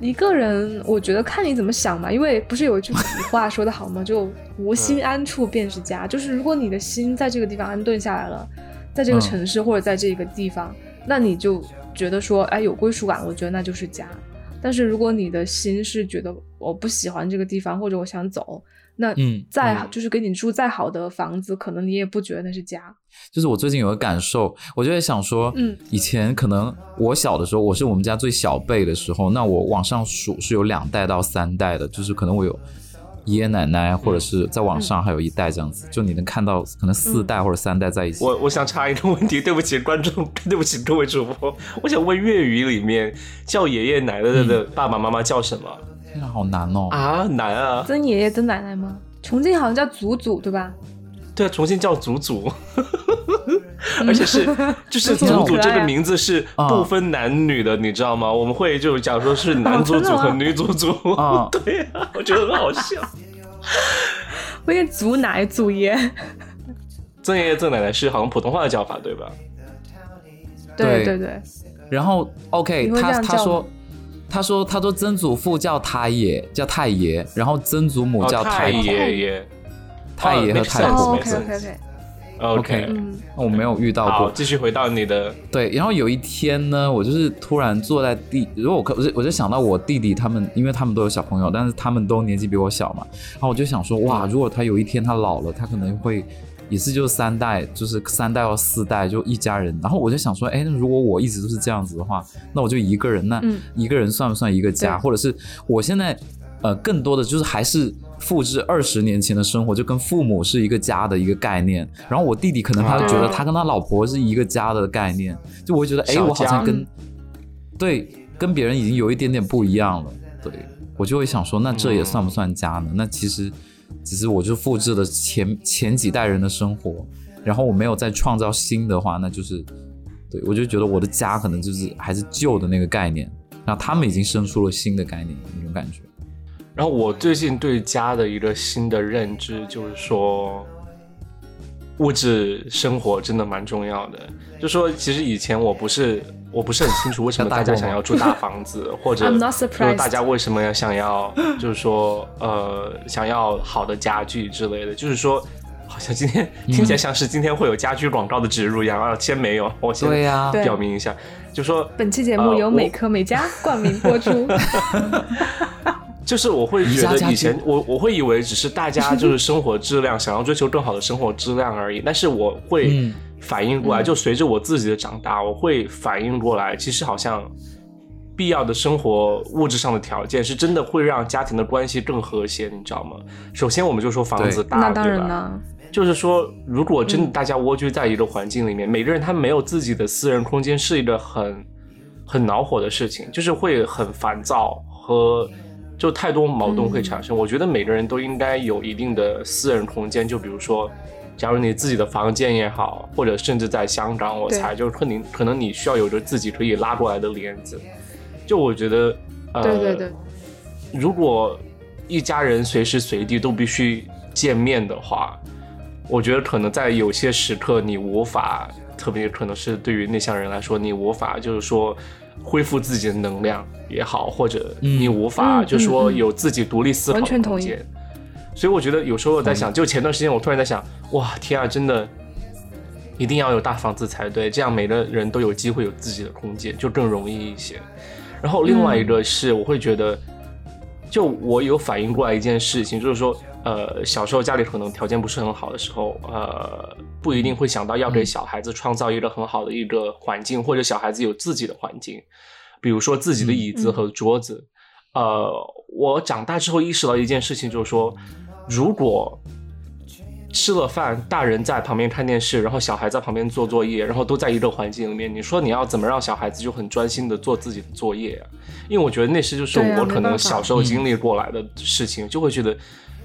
一个人，我觉得看你怎么想嘛。因为不是有一句古话说的好吗？就无心安处便是家。就是如果你的心在这个地方安顿下来了。在这个城市或者在这个地方，那你就觉得说，哎，有归属感，我觉得那就是家。但是如果你的心是觉得我不喜欢这个地方，或者我想走，那嗯，再就是给你住再好的房子，可能你也不觉得那是家。就是我最近有个感受，我就在想说，嗯，以前可能我小的时候，我是我们家最小辈的时候，那我往上数是有两代到三代的，就是可能我有。爷爷奶奶，或者是在网上还有一代这样子，就你能看到可能四代或者三代在一起。我我想插一个问题，对不起观众，对不起各位主播，我想问粤语里面叫爷爷奶奶的爸爸妈妈叫什么？天啊，好难哦！啊，难啊！曾爷爷曾奶奶吗？重庆好像叫祖祖，对吧？对啊，重庆叫祖祖，而且是 就是祖祖这个名字是不分男女的，你知道吗？我们会就假如说是男祖祖和女祖祖，对啊，我觉得很好笑。我也祖奶祖爷，曾爷爷曾奶奶是好像普通话的叫法，对吧？对对对。然后 OK，他他说他说他说曾祖父叫太爷叫太爷，然后曾祖母叫太爷爷。太爷和太婆，OK OK OK OK，嗯，我没有遇到过。继续回到你的。对，然后有一天呢，我就是突然坐在地，如果我可我就我就想到我弟弟他们，因为他们都有小朋友，但是他们都年纪比我小嘛，然后我就想说，哇，如果他有一天他老了，他可能会也是就是三代，就是三代或四代就一家人。然后我就想说，哎，那如果我一直都是这样子的话，那我就一个人，那一个人算不算一个家？或者是我现在呃，更多的就是还是。复制二十年前的生活，就跟父母是一个家的一个概念。然后我弟弟可能他觉得他跟他老婆是一个家的概念，就我会觉得，哎，我好像跟对跟别人已经有一点点不一样了。对我就会想说，那这也算不算家呢？那其实只是我就复制了前前几代人的生活，然后我没有再创造新的话，那就是对我就觉得我的家可能就是还是旧的那个概念，然后他们已经生出了新的概念，那种感觉。然后我最近对家的一个新的认知就是说，物质生活真的蛮重要的。就说其实以前我不是我不是很清楚 为什么大家想要住大房子，或者就大家为什么要想要就是说呃想要好的家具之类的。就是说好像今天听起来像是今天会有家居广告的植入一样啊，先没有，我先表明一下，就说本期节目由美科美家冠名播出。就是我会觉得以前我我会以为只是大家就是生活质量想要追求更好的生活质量而已，但是我会反应过来，就随着我自己的长大，我会反应过来，其实好像必要的生活物质上的条件是真的会让家庭的关系更和谐，你知道吗？首先我们就说房子大，对吧？就是说，如果真的大家蜗居在一个环境里面，每个人他没有自己的私人空间，是一个很很恼火的事情，就是会很烦躁和。就太多矛盾会产生，我觉得每个人都应该有一定的私人空间。就比如说，假如你自己的房间也好，或者甚至在香港，我对猜就是可能可能你需要有着自己可以拉过来的帘子。就我觉得，呃，对对对，如果一家人随时随地都必须见面的话，我觉得可能在有些时刻你无法，特别可能是对于内向人来说，你无法就是说恢复自己的能量也好，或者你无法嗯就是说有自己独立思考的完全同意空间。所以我觉得有时候我在想，就前段时间我突然在想，哇，天啊，真的一定要有大房子才对，这样每个人都有机会有自己的空间，就更容易一些。然后另外一个是，我会觉得，就我有反应过来一件事情，就是说，呃，小时候家里可能条件不是很好的时候，呃，不一定会想到要给小孩子创造一个很好的一个环境，或者小孩子有自己的环境，比如说自己的椅子和桌子。呃，我长大之后意识到一件事情，就是说，如果吃了饭，大人在旁边看电视，然后小孩在旁边做作业，然后都在一个环境里面，你说你要怎么让小孩子就很专心的做自己的作业啊？因为我觉得那是就是我可能小时候经历过来的事情，就会觉得，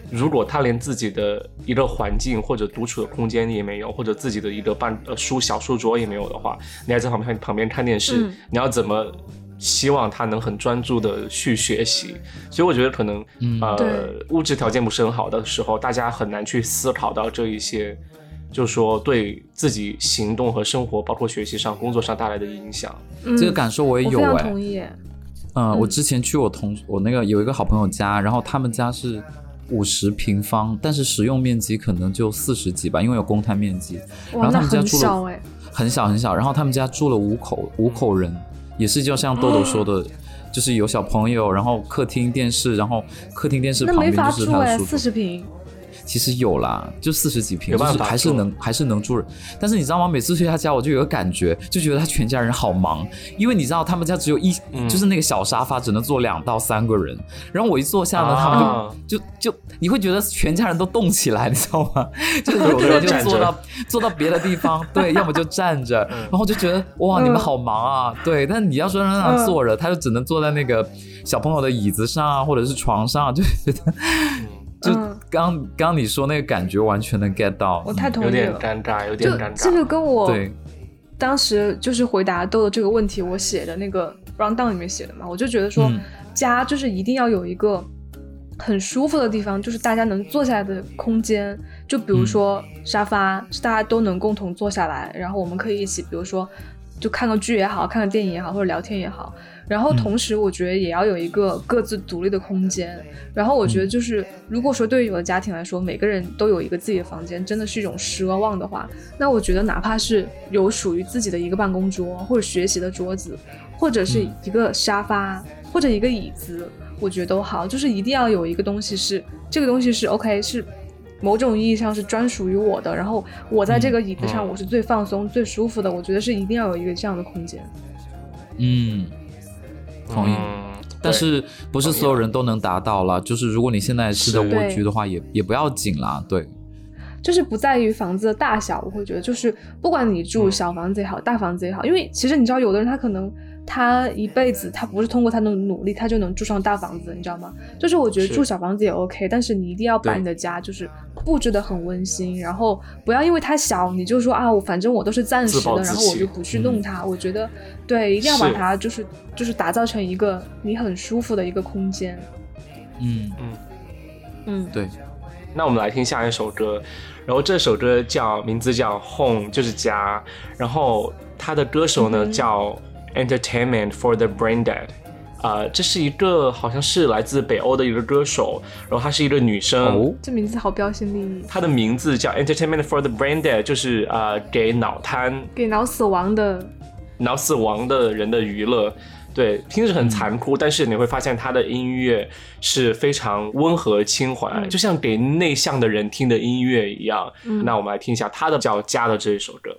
如果他连自己的一个环境或者独处的空间也没有，或者自己的一个办呃书小书桌也没有的话，你还在旁边旁边看电视，嗯你要怎么？希望他能很专注的去学习，所以我觉得可能，呃，物质条件不是很好的时候，大家很难去思考到这一些，就是说对自己行动和生活，包括学习上、工作上带来的影响。嗯。这个感受我也有我非常哎、同意。嗯，我嗯之前去我同我那个有一个好朋友家，然后他们家是五十平方，但是使用面积可能就四十几吧，因为有公摊面积，然哇，后他那很们家住了小哎，很小很小，然后他们家住了五口五口人，也是就像豆豆说的，就是有小朋友，然后客厅电视，然后客厅电视旁边就是他的书桌。四十平。其实有啦，就四十几平，还是能还是能住人。但是你知道吗？每次去他家，我就有个感觉，就觉得他全家人好忙，因为你知道他们家只有一，嗯就是那个小沙发只能坐两到三个人。然后我一坐下呢，他们啊就就就你会觉得全家人都动起来，你知道吗？就有的人就坐到坐到别的地方，对，要么就站着，然后就觉得哇，嗯你们好忙啊，对。但你要说让他坐着，他就只能坐在那个小朋友的椅子上啊，或者是床上啊，就觉得。就嗯刚刚你说那个感觉，完全能 get 到。我太同意了有点。尴尬，有点尴尬。这个跟我对，当时就是回答豆豆这个问题，我写的那个 round down 里面写的嘛，我就觉得说，嗯家就是一定要有一个很舒服的地方，就是大家能坐下来的空间。就比如说沙发，是大家都能共同坐下来，然后我们可以一起，比如说就看个剧也好，看个电影也好，或者聊天也好。然后同时，我觉得也要有一个各自独立的空间。然后我觉得就是，如果说对于有的家庭来说，每个人都有一个自己的房间，真的是一种奢望的话，那我觉得哪怕是有属于自己的一个办公桌，或者学习的桌子，或者是一个沙发，或者一个椅子，我觉得都好。就是一定要有一个东西是这个东西是 OK 是。某种意义上是专属于我的，然后我在这个椅子上嗯我是最放松、最舒服的。我觉得是一定要有一个这样的空间。嗯，同意。嗯但是不是所有人都能达到了？就是如果你现在是在蜗居的话，也也不要紧啦。对，就是不在于房子的大小，我会觉得就是不管你住嗯小房子也好，大房子也好，因为其实你知道，有的人他可能他一辈子他不是通过他的努力，他就能住上大房子，你知道吗？就是我觉得住小房子也 OK，但是你一定要把你的家就是布置的很温馨，然后不要因为它小你就说啊，我反正我都是暂时的，自自然后我就不去弄它。我觉得对，一定要把它就是就是打造成一个你很舒服的一个空间。嗯，嗯。嗯，对，那我们来听下一首歌，然后这首歌叫名字叫 Home，就是家，然后它的歌手呢、嗯叫 Entertainment for the Brain Dead，呃，这是一个好像是来自北欧的一个歌手，然后她是一个女生。哦，这名字好标新立异，她的名字叫 Entertainment for the Brain Dead，就是呃给脑瘫、给脑死亡的脑死亡的人的娱乐。对，听着很残酷，但是你会发现他的音乐是非常温和轻缓，嗯就像给内向的人听的音乐一样。嗯那我们来听一下他的叫《家》的这一首歌。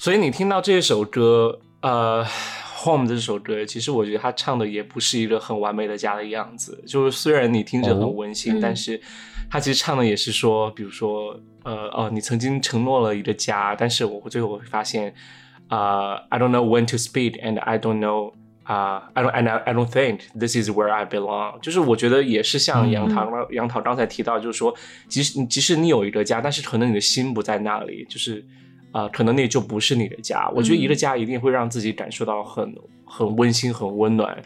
所以你听到这首歌，呃，《Home》这首歌，其实我觉得他唱的也不是一个很完美的家的样子。就是虽然你听着很温馨，但是他其实唱的也是说，比如说，呃，哦，你曾经承诺了一个家，但是我最后会发现，啊、i don't know when to speak and I don't know 啊、i don't and I, I don't think this is where I belong。就是我觉得也是像杨桃、杨桃刚才提到，就是说，即使即使你有一个家，但是可能你的心不在那里，就是啊、可能那就不是你的家。我觉得一个家一定会让自己感受到很很温馨、很温暖。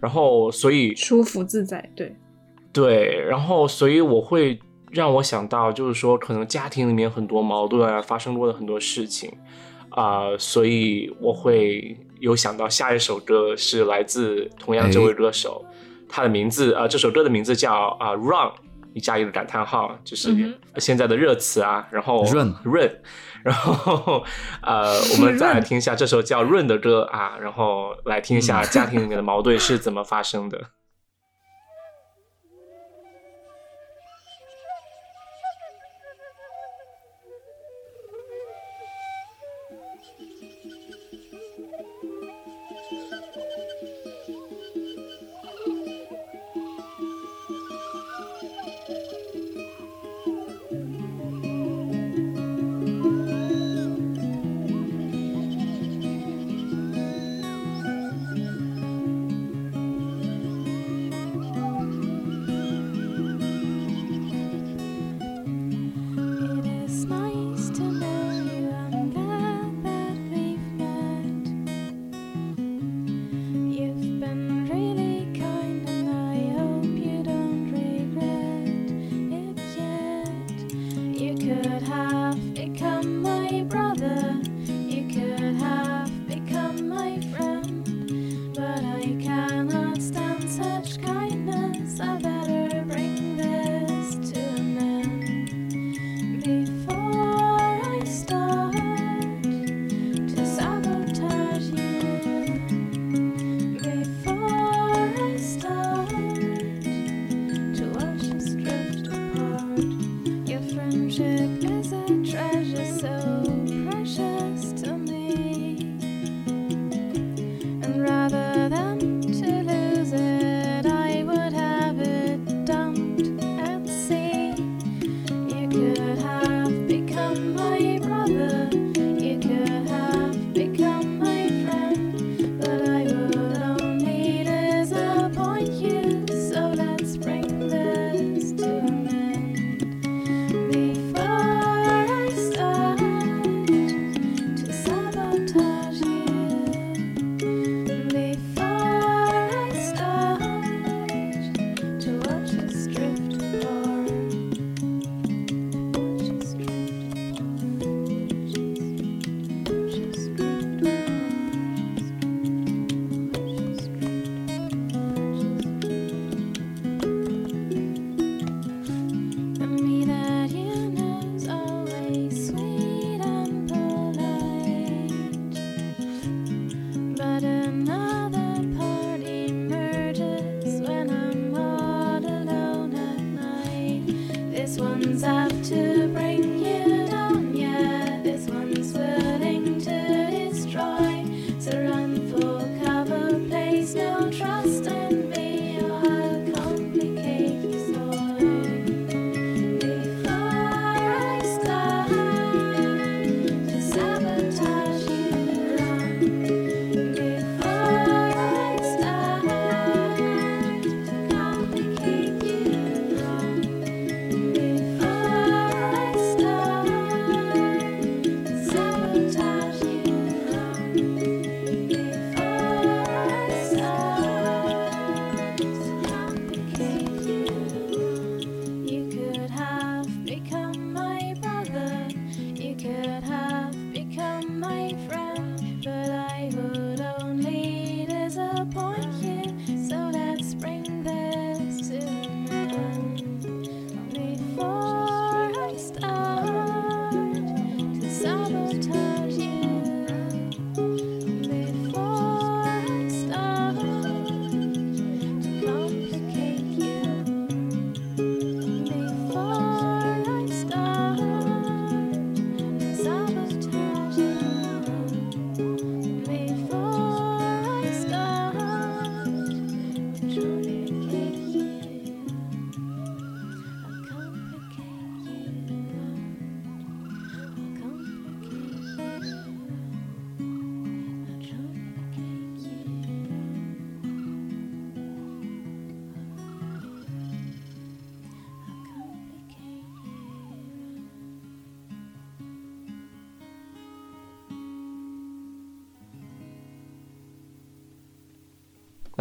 然后，所以舒服自在，对，对，然后所以我会让我想到，就是说可能家庭里面很多矛盾啊，发生过的很多事情。啊、所以我会有想到下一首歌是来自同样这位歌手，他的名字啊、这首歌的名字叫啊、Run，你加一个感叹号，就是嗯现在的热词啊，然后润润，然后呃，我们再来听一下这首叫《润》的歌啊，然后来听一下家庭里面的矛盾是怎么发生的。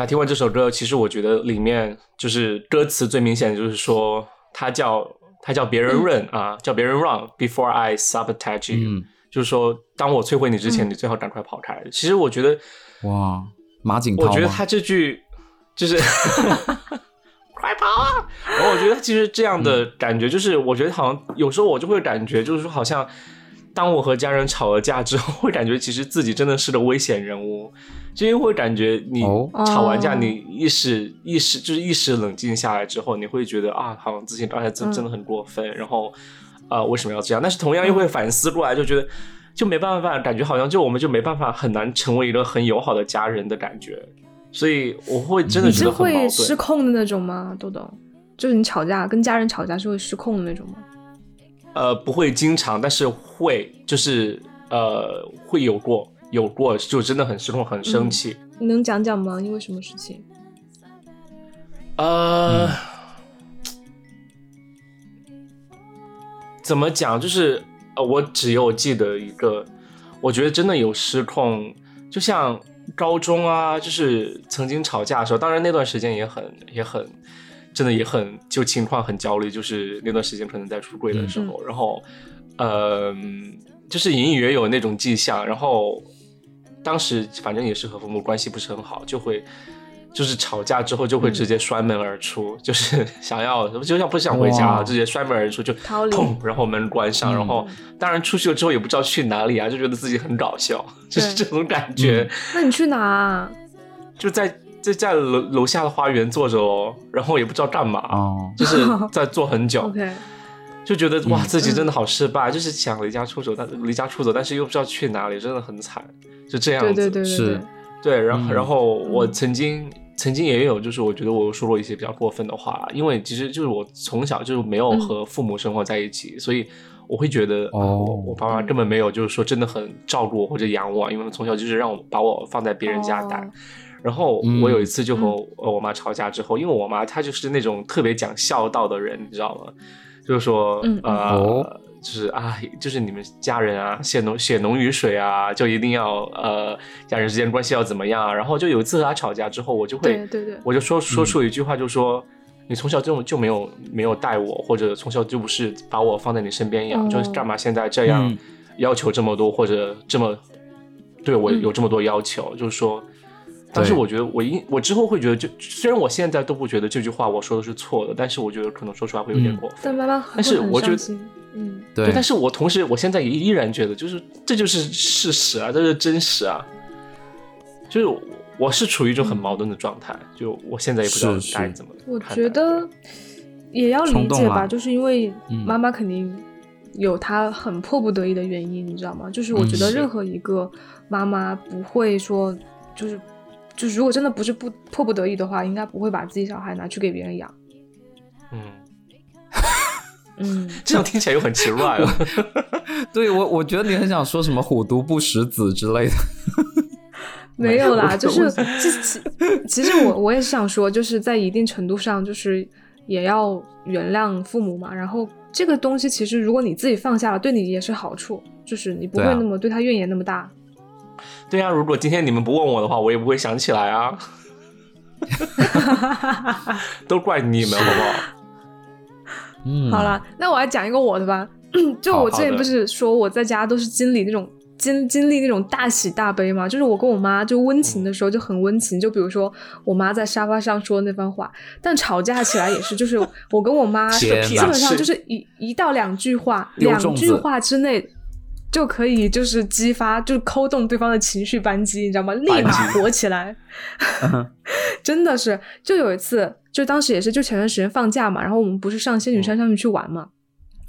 那听完这首歌，其实我觉得里面就是歌词最明显的，就是说他叫他叫别人 run、啊，叫别人 run before I sabotage you，、嗯，就是说当我摧毁你之前，你最好赶快跑开。其实我觉得，哇，马景涛，我觉得他这句就是 快跑啊！然后我觉得其实这样的感觉，就是我觉得好像有时候我就会感觉，就是说好像当我和家人吵了架之后，会感觉其实自己真的是个危险人物，就因为会感觉你哦吵完架，哦你意识意识就是意识冷静下来之后，你会觉得啊，好像自己刚才真嗯真的很过分，然后呃为什么要这样？但是同样又会反思过来，就觉得就没办法，感觉好像就我们就没办法很难成为一个很友好的家人的感觉，所以我会真的觉得很矛会失。控的那种吗？豆豆，就是你吵架跟家人吵架是会失控的那种吗？呃，不会经常，但是会就是呃会有过有过，就真的很失控，很生嗯气。你能讲讲吗？因为什么事情？呃，怎么讲？就是呃，我只有记得一个，我觉得真的有失控，就像高中啊，就是曾经吵架的时候，当然那段时间也很也很，真的也很就情况很焦虑，就是那段时间可能在出柜的时候，然后呃，就是隐隐约有那种迹象，然后当时反正也是和父母关系不是很好，就会。就是吵架之后就会直接摔门而出，就是想要就像不想回家，直接摔门而出，就砰，然后门关上，嗯。然后当然出去了之后也不知道去哪里啊，就觉得自己很搞笑，就是这种感觉，那你去哪、啊？就在在在楼楼下的花园坐着哦，然后也不知道干嘛，哦，就是在坐很久。就觉得哇嗯。自己真的好失败，就是想离家出走，但离家出走，但是又不知道去哪里，真的很惨，就这样子。对对对对是。对，然后、嗯。然后我曾经曾经也有，就是我觉得我说过一些比较过分的话，因为其实就是我从小就是没有嗯和父母生活在一起，所以我会觉得，哦。我我爸妈根本没有就是说真的很照顾我或者养我，因为他们从小就是让我把我放在别人家带。哦然后嗯我有一次就和我我妈吵架之后，因为我妈她就是那种特别讲孝道的人，你知道吗？就是说，嗯呃，哦。就是啊，就是你们家人啊，血浓血浓于水啊，就一定要呃，家人之间关系要怎么样啊？然后就有一次和她吵架之后，我就会，对对对。我就说说出一句话，就说。你从小就就没有没有带我，或者从小就不是把我放在你身边养，哦就是干嘛现在这样嗯。要求这么多，或者这么对我嗯。有这么多要求，就是说，当时对。我觉得我因我之后会觉得就，虽然我现在都不觉得这句话我说的是错的，但是我觉得可能说出来会有点嗯过分。但妈妈很但是我觉得伤心嗯，对，但是我同时我现在也依然觉得，就是这就是事实啊，这是真实啊，就是我我是处于一种很矛盾的状态，就我现在也不知道是是。该怎么我觉得也要理解吧，就是因为嗯。妈妈肯定有她很迫不得已的原因，你知道吗？就是我觉得任何一个妈妈不会说，就是就如果真的不是不迫不得已的话，应该不会把自己小孩拿去给别人养。嗯，嗯，这样听起来又很奇怪了。对我我觉得你很想说什么虎毒不食子之类的。没有啦，就是其其其实我我也是想说，就是在一定程度上，就是也要原谅父母嘛。然后这个东西其实如果你自己放下了，对你也是好处，就是你不会那么对他怨言那么大。对啊，如果今天你们不问我的话，我也不会想起来啊。都怪你们，好不好？嗯，好，了，那我来讲一个我的吧。就我之前不是说我在家都是经历那种经经历那种大喜大悲嘛，就是我跟我妈就温情的时候就很温情，就比如说我妈在沙发上说的那番话，但吵架起来也是，就是我跟我妈基本上就是一一到两句话，两句话之内。就可以就是激发，就是扣动对方的情绪扳机，你知道吗？立马扳机火起来。真的是，就有一次，就当时也是，就前段时间放假嘛，然后我们不是上仙女山上面去玩嘛，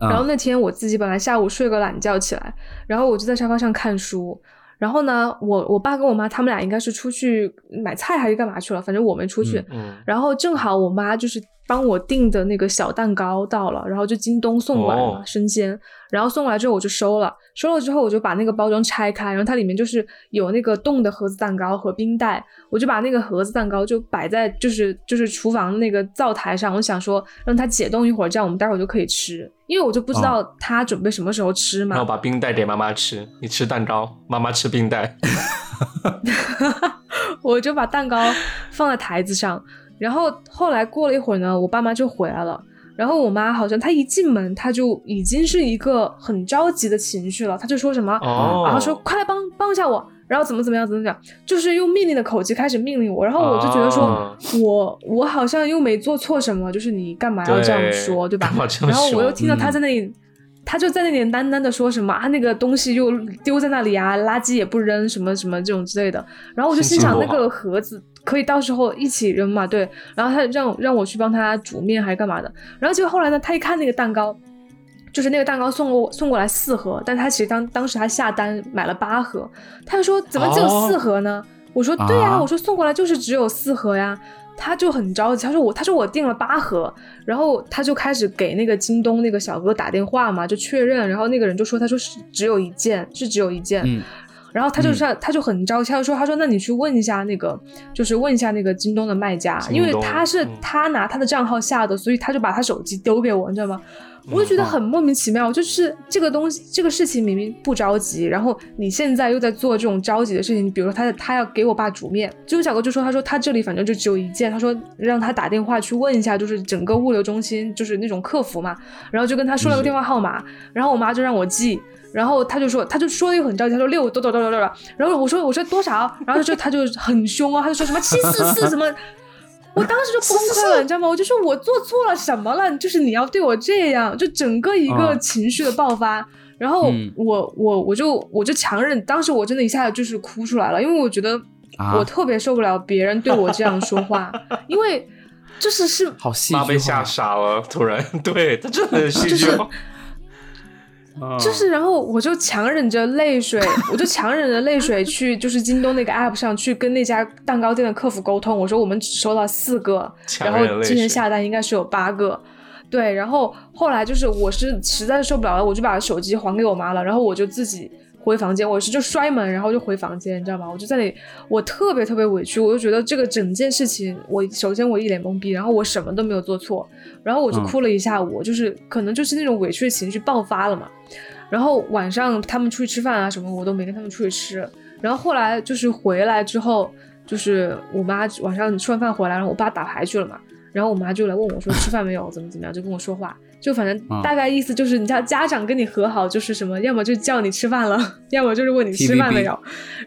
嗯然后那天我自己本来下午睡个懒觉起来，然后我就在沙发上看书。然后呢，我我爸跟我妈他们俩应该是出去买菜还是干嘛去了，反正我没出去。嗯，然后正好我妈就是帮我订的那个小蛋糕到了，然后就京东送过来嘛，哦生鲜。然后送过来之后我就收了，收了之后我就把那个包装拆开，然后它里面就是有那个冻的盒子蛋糕和冰袋，我就把那个盒子蛋糕就摆在就是就是厨房那个灶台上，我想说让它解冻一会儿，这样我们待会儿就可以吃，因为我就不知道他准备什么时候吃嘛。然后把冰袋给妈妈吃，你吃蛋糕，妈妈吃冰袋。我就把蛋糕放在台子上，然后后来过了一会儿呢，我爸妈就回来了。然后我妈好像她一进门，她就已经是一个很着急的情绪了，她就说什么，哦，然后说快来帮帮一下我，然后怎么怎么样怎么怎么样，就是用命令的口气开始命令我，然后我就觉得说，哦我我好像又没做错什么，就是你干嘛要这样说，对吧然后我又听到他嗯在那里。他就在那里喃喃的说什么啊，那个东西又丢在那里啊，垃圾也不扔，什么什么这种之类的。然后我就心想，那个盒子可以到时候一起扔嘛，对。然后他让让我去帮他煮面还是干嘛的。然后结果后来呢，他一看那个蛋糕，就是那个蛋糕送过送过来四盒，但他其实当当时他下单买了八盒，他就说怎么只有四盒呢？我说对呀、啊我说送过来就是只有四盒呀。他就很着急，他说我，他说我订了八盒，然后他就开始给那个京东那个小哥打电话嘛，就确认，然后那个人就说，他说是只有一件，是只有一件，嗯然后他就说，他就很着急，他就说，他说那你去问一下那个，就是问一下那个京东的卖家，因为他是嗯他拿他的账号下的，所以他就把他手机丢给我，你知道吗？我就觉嗯得很莫名其妙，就是这个东西，这个事情明明不着急，然后你现在又在做这种着急的事情，比如说他他要给我爸煮面，这个小哥就说，他说他这里反正就只有一件，他说让他打电话去问一下，就是整个物流中心就是那种客服嘛，然后就跟他说了个电话号码，然后我妈就让我记。然后他就说，他就说的又很着急，他说六多多多多多多，然后我说我说多少，然后就他就很凶啊，他就说什么七四四什么，我当时就崩溃了，你知道吗？我就说我做错了什么了？就是你要对我这样，就整个一个嗯情绪的爆发。然后嗯我我我就我就强忍，当时我真的一下子就是哭出来了，因为我觉得啊我特别受不了别人对我这样说话，因为就是是好戏剧妈被吓，傻了，突然，对他真的很 戏剧化。嗯就是，然后我就强忍着泪水，我就强忍着泪水去，就是京东那个 app 上去跟那家蛋糕店的客服沟通，我说我们只收到四个，然后今天下单应该是有八个，对，然后后来就是我是实在是受不了了，我就把手机还给我妈了，然后我就自己回房间，我是就摔门，然后就回房间，你知道吗？我就在那里，我特别特别委屈，我就觉得这个整件事情，我首先我一脸懵逼，然后我什么都没有做错，然后我就嗯哭了一下午，就是可能就是那种委屈的情绪爆发了嘛。然后晚上他们出去吃饭啊什么，我都没跟他们出去吃。然后后来就是回来之后，就是我妈晚上吃完饭回来，然后我爸打牌去了嘛。然后我妈就来问我说吃饭没有，怎么怎么样，就跟我说话，就反正嗯大概意思就是，你家家长跟你和好就是什么，要么就叫你吃饭了，要么就是问你吃饭没有。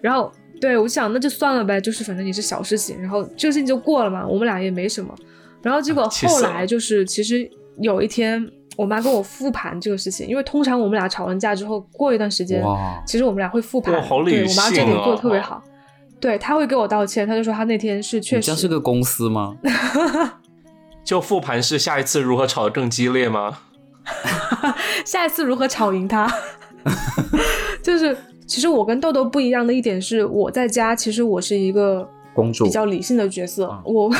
然后对我想那就算了呗，就是反正也是小事情，然后这个事情就过了嘛，我们俩也没什么。然后结果后来就是其实有一天，我妈跟我复盘这个事情，因为通常我们俩吵完架之后，过一段时间，其实我们俩会复盘。好理对我妈这点做的特别哦好。对，她会给我道歉，她就说她那天是确实你家是个公司吗？就复盘是下一次如何吵得更激烈吗？下一次如何吵赢他，就是其实我跟豆豆不一样的一点是，我在家其实我是一个公主比较理性的角色，啊我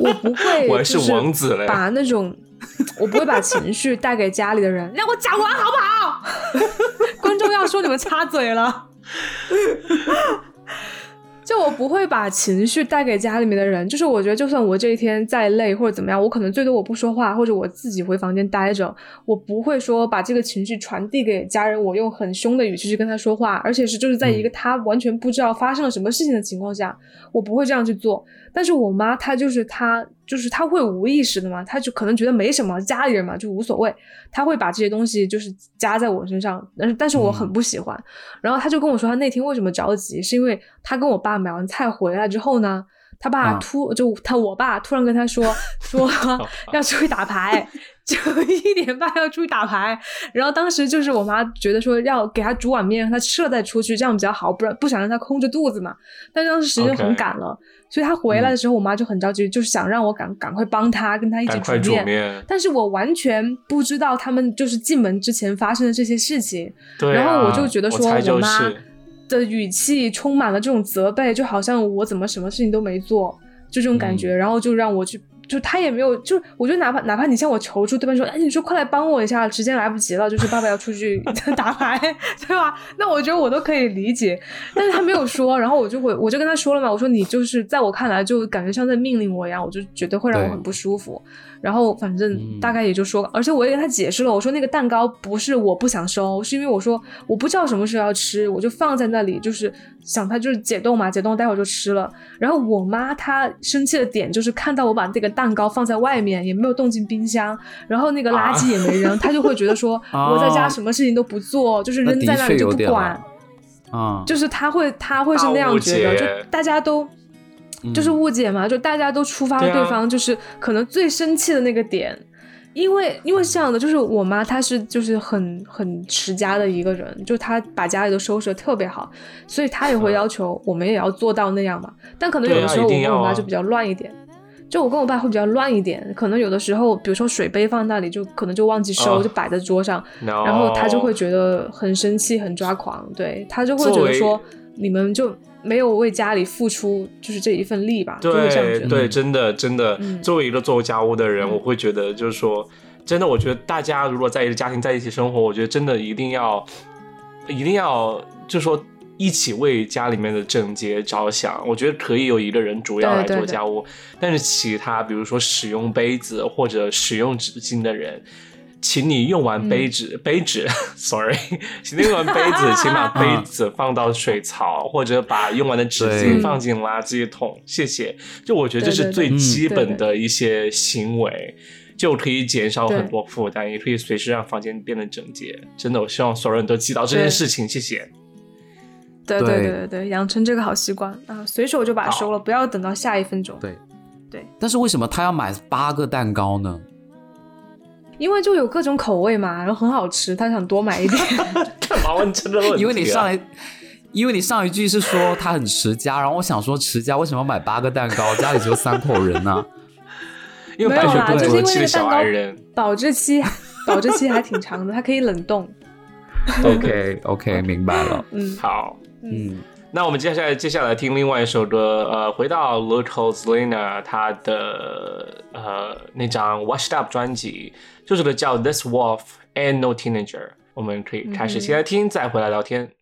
我不会我是王子嘞把那种 我不会把情绪带给家里的人，让我讲完好不好？观众要说你们插嘴了。就我不会把情绪带给家里面的人，就是我觉得，就算我这一天再累或者怎么样，我可能最多我不说话，或者我自己回房间待着，我不会说把这个情绪传递给家人，我用很凶的语气去跟他说话，而且是就是在一个他完全不知道发生了什么事情的情况下，我不会这样去做。但是我妈她就是她就是她会无意识的嘛，她就可能觉得没什么，家里人嘛就无所谓，她会把这些东西就是加在我身上，但是但是我很不喜欢。然后她就跟我说，她那天为什么着急，是因为她跟我爸买完菜回来之后呢。她爸啊突、就她我爸突然跟她说 说要出去打牌，就 一点半要出去打牌，然后当时就是我妈觉得说要给她煮碗面，让她吃了再出去，这样比较好，不然不想让她空着肚子嘛。但当时时间很赶了所以她回来的时候，我妈就很着急，就是想让我赶赶快帮她，跟她一起煮面。但是我完全不知道他们就是进门之前发生的这些事情，对、啊，然后我就觉得说，我妈的语气充满了这种责备，就好像我怎么什么事情都没做，就这种感嗯觉，然后就让我去。就他也没有，就我觉得哪怕哪怕你向我求助，对方说，哎，你说快来帮我一下，时间来不及了，就是爸爸要出去 打牌，对吧？那我觉得我都可以理解，但是他没有说，然后我就会我就跟他说了嘛，我说你就是在我看来就感觉像在命令我一样，我就觉得会让我很不舒服。然后反正嗯大概也就说，而且我也跟他解释了，我说那个蛋糕不是我不想收，是因为我说我不知道什么时候要吃，我就放在那里，就是想它就是解冻嘛，解冻待会儿就吃了。然后我妈她生气的点就是看到我把这个蛋糕放在外面，也没有冻进冰箱，然后那个垃圾也没扔，她就会觉得说 啊我在家什么事情都不做，就是扔在那里就不管。啊，就是他会，他会是那样觉得，就大家都就是嗯误解嘛，就大家都触发了对方，就是可能最生气的那个点，因为因为是这样的，就是我妈她是就是很很持家的一个人，就她把家里都收拾的特别好，所以她也会要求我们也要做到那样嘛。但可能有的时候我跟我妈就比较乱一点，就我跟我爸会比较乱一点，可能有的时候比如说水杯放那里就可能就忘记收，哦就摆在桌上，然然后她就会觉得很生气、很抓狂，对她就会觉得说你们就没有为家里付出就是这一份力吧。对对，真的真的，嗯作为一个做家务的人，嗯我会觉得就是说，真的，我觉得大家如果在一个家庭在一起生活，我觉得真的一定要，一定要就是说。一起为家里面的整洁着想，我觉得可以有一个人主要来对对对做家务，但是其他比如说使用杯子或者使用纸巾的人，请你用完杯纸、杯子，sorry，请你用完杯子，请把杯子放到水槽，或者把用完的纸巾放进垃圾桶，谢谢。就我觉得这是最基本嗯的一些行为，就可以减少很多负担，也可以随时让房间变得整洁。真的，我希望所有人都记到这件事情，谢谢。对对对对对对，养成这个好习惯啊，随手就把它收了，不要等到下一分钟。对对，但是为什么他要买八个蛋糕呢？因为就有各种口味嘛，然后很好吃，他想多买一点。干嘛问这个问题、啊？因为你上来，因为你上一句是说他很持家，然后我想说持家为什么要买八个蛋糕？家里只有三口人呢、因为没有啦，白雪公就是因为蛋糕矮人。保质期保质期还挺长的，它可以冷冻。OK OK，明白了。嗯，好，嗯，那我们接下来接下来听另外一首歌，呃，回到 l o c a l Zlina 他的呃那张 Washed Up 专辑，这首歌叫 This Wolf and No Teenager，我们可以开始先来听，再回来聊天。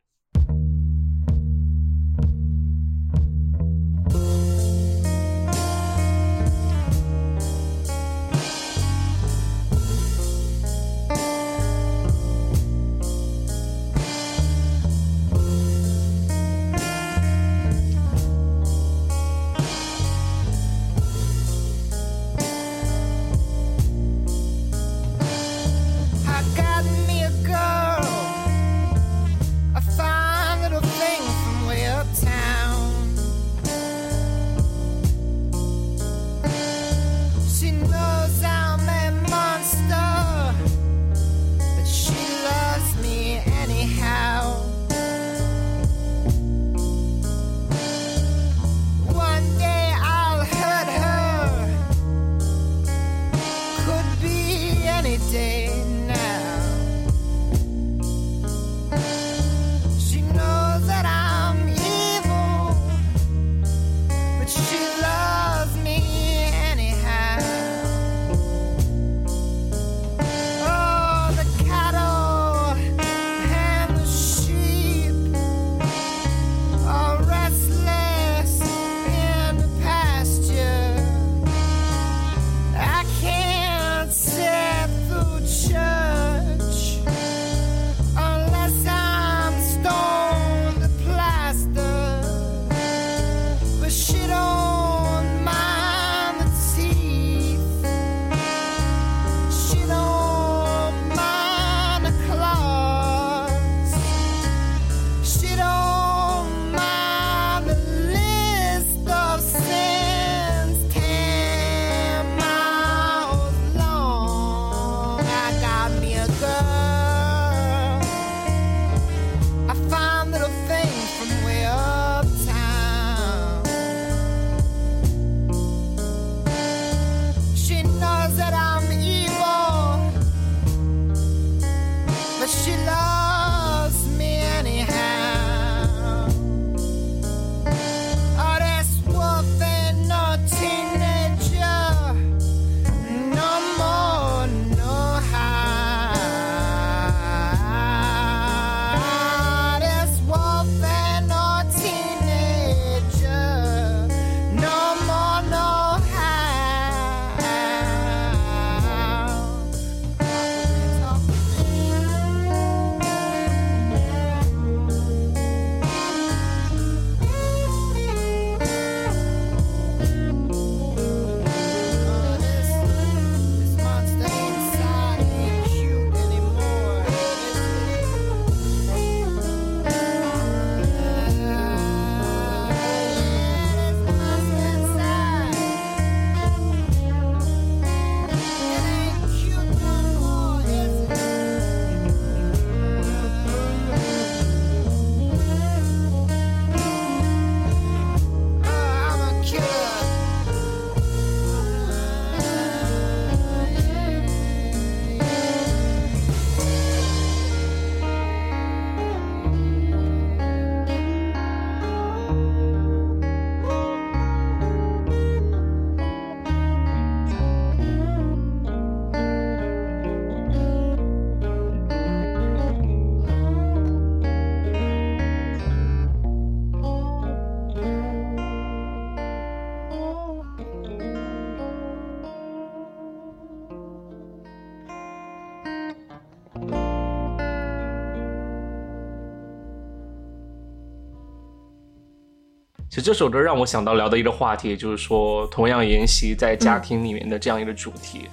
这首歌让我想到聊的一个话题，就是说同样沿袭在家庭里面的这样一个主题。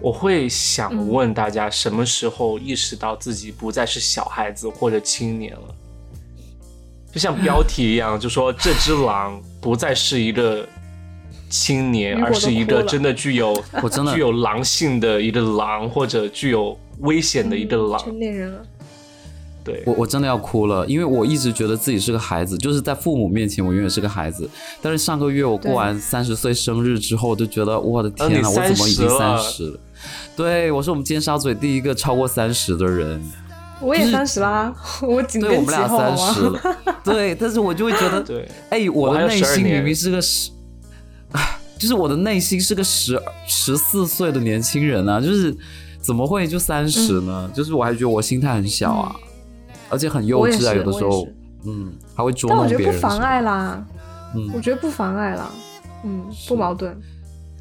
我会想问大家，什么时候意识到自己不再是小孩子或者青年了？就像标题一样，就说这只狼不再是一个青年，而是一个真的具有我真的具有狼性的一个狼，或者具有危险的一个狼。成年人了，对，我我真的要哭了，因为我一直觉得自己是个孩子，就是在父母面前我永远是个孩子。但是上个月我过完三十岁生日之后，就觉得我的天呐，我怎么已经三十了？对，我是我们尖沙咀第一个超过三十的人。我也三十啦，我紧对，我跟其们俩？三十了。对，但是我就会觉得，对，哎，我我还有12的内心明明是个十，唉就是我的内心是个十十四岁的年轻人啊，就是怎么会就三十呢？就是我还觉得我心态很小啊，而且很幼稚啊，有的时候嗯，还会捉但我觉弄别人。得不妨碍啦，嗯我觉得不妨碍啦，嗯，不矛盾。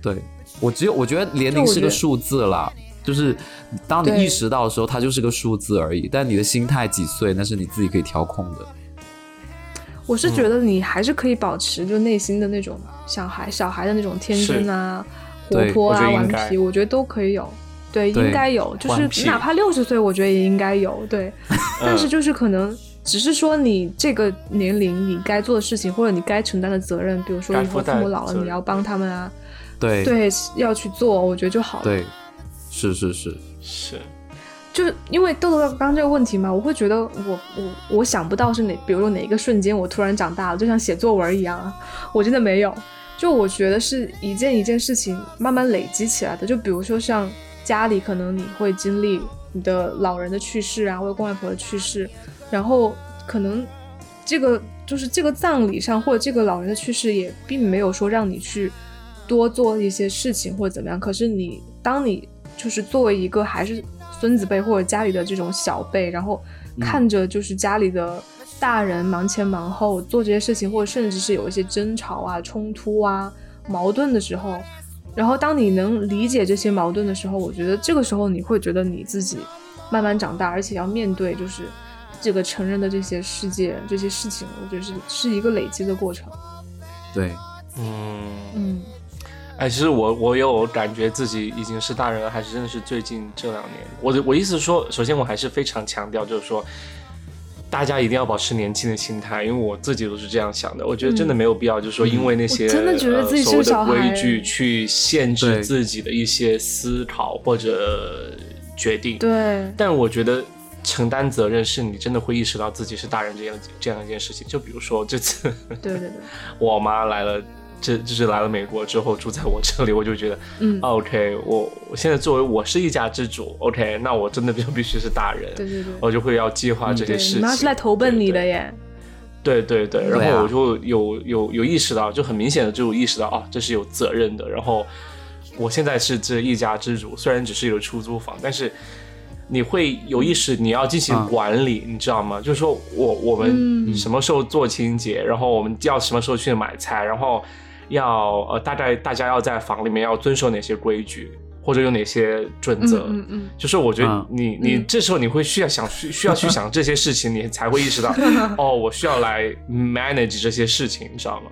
对我只有我觉得年龄是个数字啦，就是当你意识到的时候，它就是个数字而已。但你的心态几岁，那是你自己可以调控的。我是觉得你还是可以保持就内心的那种小孩小孩的那种天真啊、活泼啊、顽皮，我觉得都可以有。对，应该有，就是哪怕六十岁，我觉得也应该有。对，但是就是可能只是说你这个年龄你该做的事情，或者你该承担的责任，比如说以后父母老了，你要帮他们啊，对对，要去做，我觉得就好了。对，是是是，是，就是因为豆豆刚刚这个问题嘛，我会觉得我我我想不到是哪，比如说哪一个瞬间我突然长大了，就像写作文一样啊，我真的没有。就我觉得是一件一件事情慢慢累积起来的。就比如说像家里，可能你会经历你的老人的去世啊，或者公外婆的去世，然后可能这个就是这个葬礼上或者这个老人的去世也并没有说让你去多做一些事情或者怎么样。可是你当你就是作为一个还是孙子辈或者家里的这种小辈，然后看着就是家里的大人忙前忙后做这些事情，或者甚至是有一些争吵啊、冲突啊、矛盾的时候，然后当你能理解这些矛盾的时候，我觉得这个时候你会觉得你自己慢慢长大，而且要面对就是这个成人的这些世界、这些事情，我觉得是是一个累积的过程。对，嗯。嗯，哎，其实我我有感觉自己已经是大人了，还是真的是最近这两年。我的我意思是说，首先我还是非常强调，就是说，大家一定要保持年轻的心态，因为我自己都是这样想的。我觉得真的没有必要，就是说因为那些、我真的觉得自己呃、所谓是小孩的规矩去限制自己的一些思考或者决定。对，但我觉得承担责任是你真的会意识到自己是大人这样这样一件事情。就比如说这次对对对，我妈来了，这就是来了美国之后住在我这里，我就觉得，嗯 OK，我我现在作为我是一家之主，OK，那我真的就必须是大人，对对对。我就会要计划这些，事情。你妈是来投奔你的耶。对对对，然后我就有有有意识到，就很明显的就有意识到，哦，这是有责任的。然后我现在是这一家之主，虽然只是一个出租房，但是你会有意识，你要进行嗯管理，你知道吗？就是说我我们嗯什么时候做清洁，然后我们要什么时候去买菜，然后要呃大概大家要在房里面要遵守哪些规矩，或者有哪些准嗯则。嗯嗯，就是我觉得嗯你你嗯这时候你会需要想需需要去想这些事情，你才会意识到 哦，我需要来 manage 这些事情，你知道吗？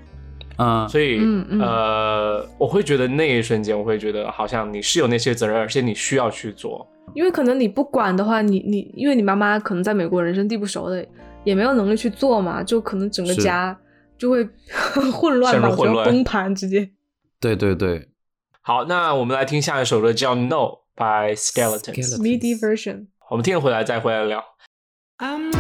嗯，所以嗯嗯呃，我会觉得那一瞬间，我会觉得好像你是有那些责任，而且你需要去做。因为可能你不管的话，你你因为你妈妈可能在美国人生地不熟的，也没有能力去做嘛，就可能整个是家就会 混乱吧，陷入混乱崩盘直接。对对对，好，那我们来听下一首歌，叫《No》by Skeletons。Skeletons MIDI version，我们听了回来再回来聊。I'm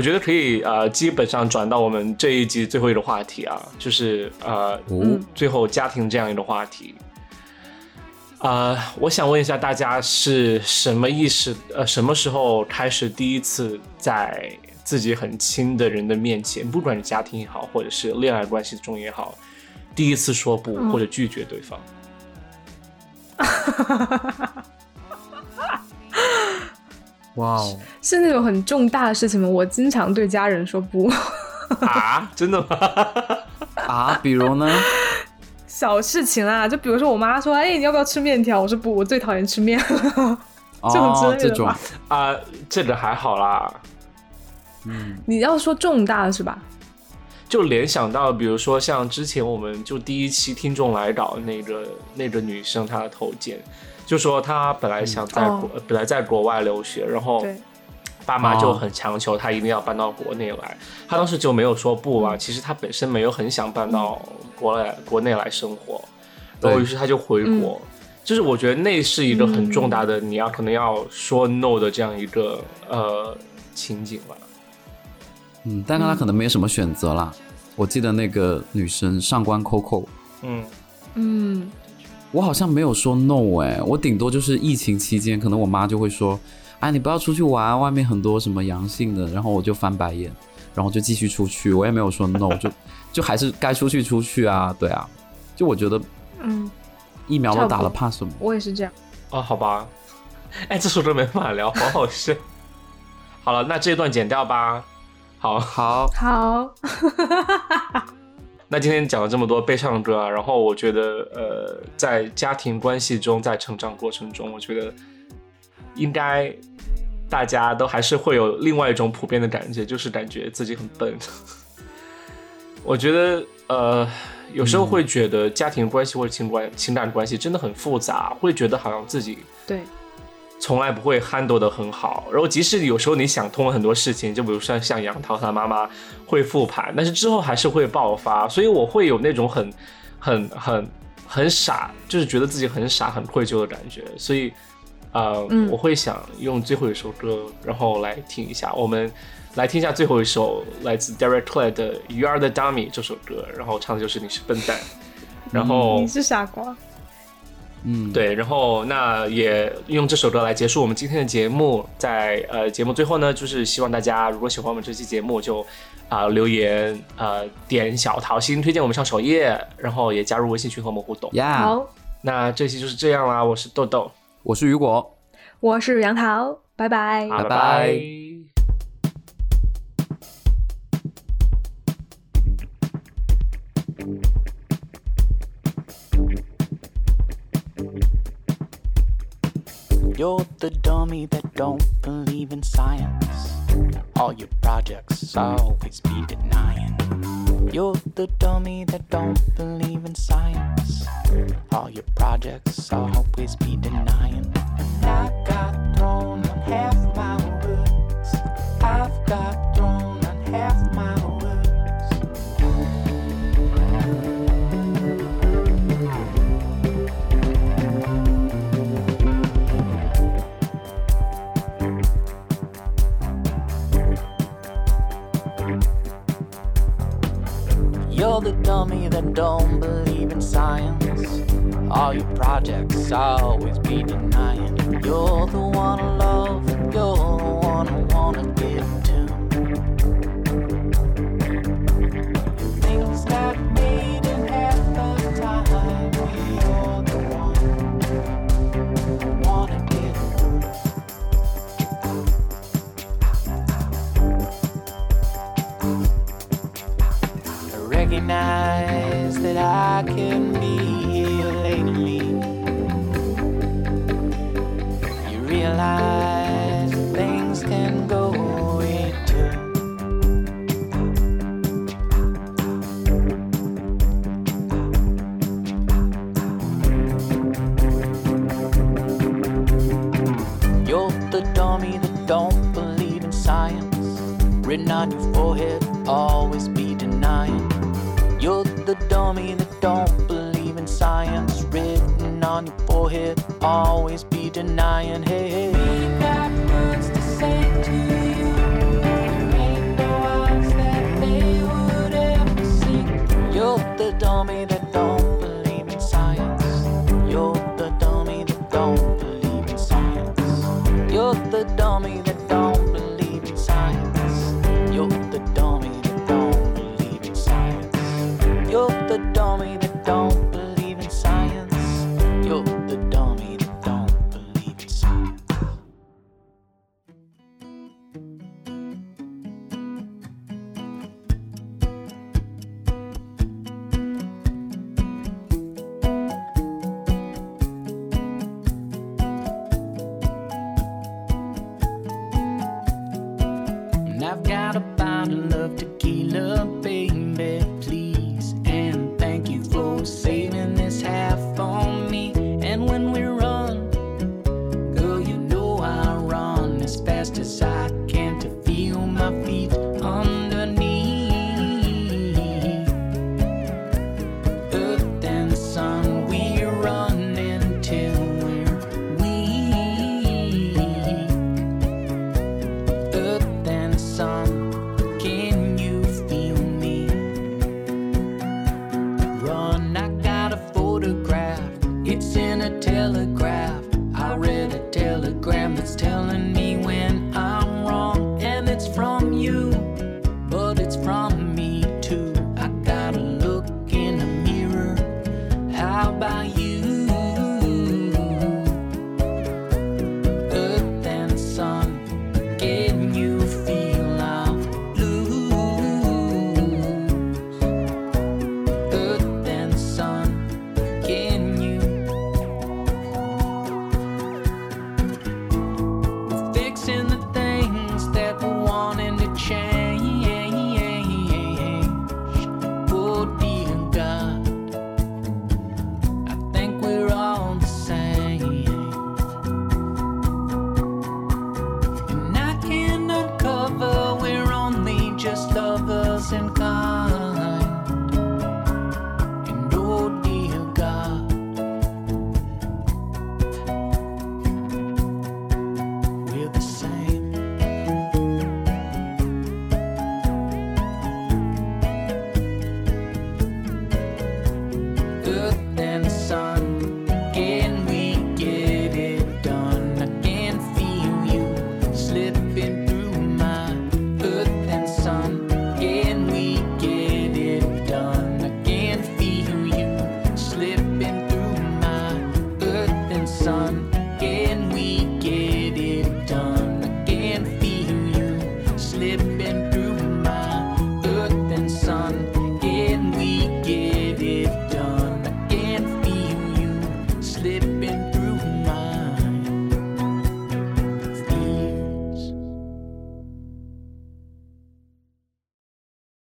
我觉得可以呃，基本上转到我们这一集最后一个话题啊，就是呃，哦，最后家庭这样一个话题。呃，我想问一下大家是什么意识？呃，什么时候开始第一次在自己很亲的人的面前，不管是家庭也好，或者是恋爱关系中也好，第一次说不或者拒绝对方？哇哦，是那种很重大的事情吗？我经常对家人说不，啊，真的吗？啊，比如呢？小事情啊，就比如说我妈说，哎，你要不要吃面条？我说不，我最讨厌吃面。这种之哦，这种类的吧，啊，这个还好啦，嗯你要说重大的是吧？就联想到，比如说像之前我们就第一期听众来稿那个那个女生，她的头件，就说他本来想在国、本来在国外留学，然后，爸妈就很强求他一定要搬到国内来，他当时就没有说不啊，其实他本身没有很想搬到国来国内来生活，然后于是他就回国。就是我觉得那是一个很重大的，你要可能要说 no 的这样一个呃情景吧。嗯，但他可能没什么选择啦。我记得那个女生上官 Coco，嗯，嗯，我好像没有说 no 哎、我顶多就是疫情期间，可能我妈就会说，哎，你不要出去玩，外面很多什么阳性的，然后我就翻白眼，然后就继续出去，我也没有说 no，就 就还是该出去出去啊，对啊，就我觉得嗯，疫苗都打了，怕什么？我也是这样。哦，好吧，哎，这首歌没办法聊，好好笑。好了，那这一段剪掉吧。好，好，好，那今天讲了这么多悲伤的歌啊，然后我觉得，呃，在家庭关系中，在成长过程中，我觉得应该大家都还是会有另外一种普遍的感觉，就是感觉自己很笨。我觉得，呃，有时候会觉得家庭关系或者情关情感关系真的很复杂，会觉得好像自己对，从来不会 handle 的很好，然后即使有时候你想通了很多事情，就比如说像杨桃他妈妈会复盘，但是之后还是会爆发，所以我会有那种很、很、很、很傻，就是觉得自己很傻、很愧疚的感觉，所以呃，嗯我会想用最后一首歌，然后来听一下，我们来听一下最后一首来自 Derek Clay 的《You Are the Dummy》这首歌，然后唱的就是你是笨蛋，然后你是傻瓜。嗯，对，然后那也用这首歌来结束我们今天的节目。在呃节目最后呢，就是希望大家如果喜欢我们这期节目，就啊、留言呃点小桃心，推荐我们上首页，然后也加入微信群和我们互动。呀、好，那这期就是这样啦，我是豆豆，我是雨果，我是杨桃，拜拜。好，拜拜拜拜 You're the dummy that don't believe in science. All your projects always be denying. You're the dummy that don't believe in science. All your projects always be denying. And I got thrown on half my words. I've got You're the dummy that don't believe in science. All your projects always be denying. You're the one I love, you're the one I wanna get recognize that I can be here lately. You realize that things can go away too. You're the dummy that don't believe in science. Written on your forehead, always. You're the dummy that don't believe in science written on your forehead. Always be denying, hey, hey. Got words to say to you. There ain't no odds that they would ever see. You're the dummy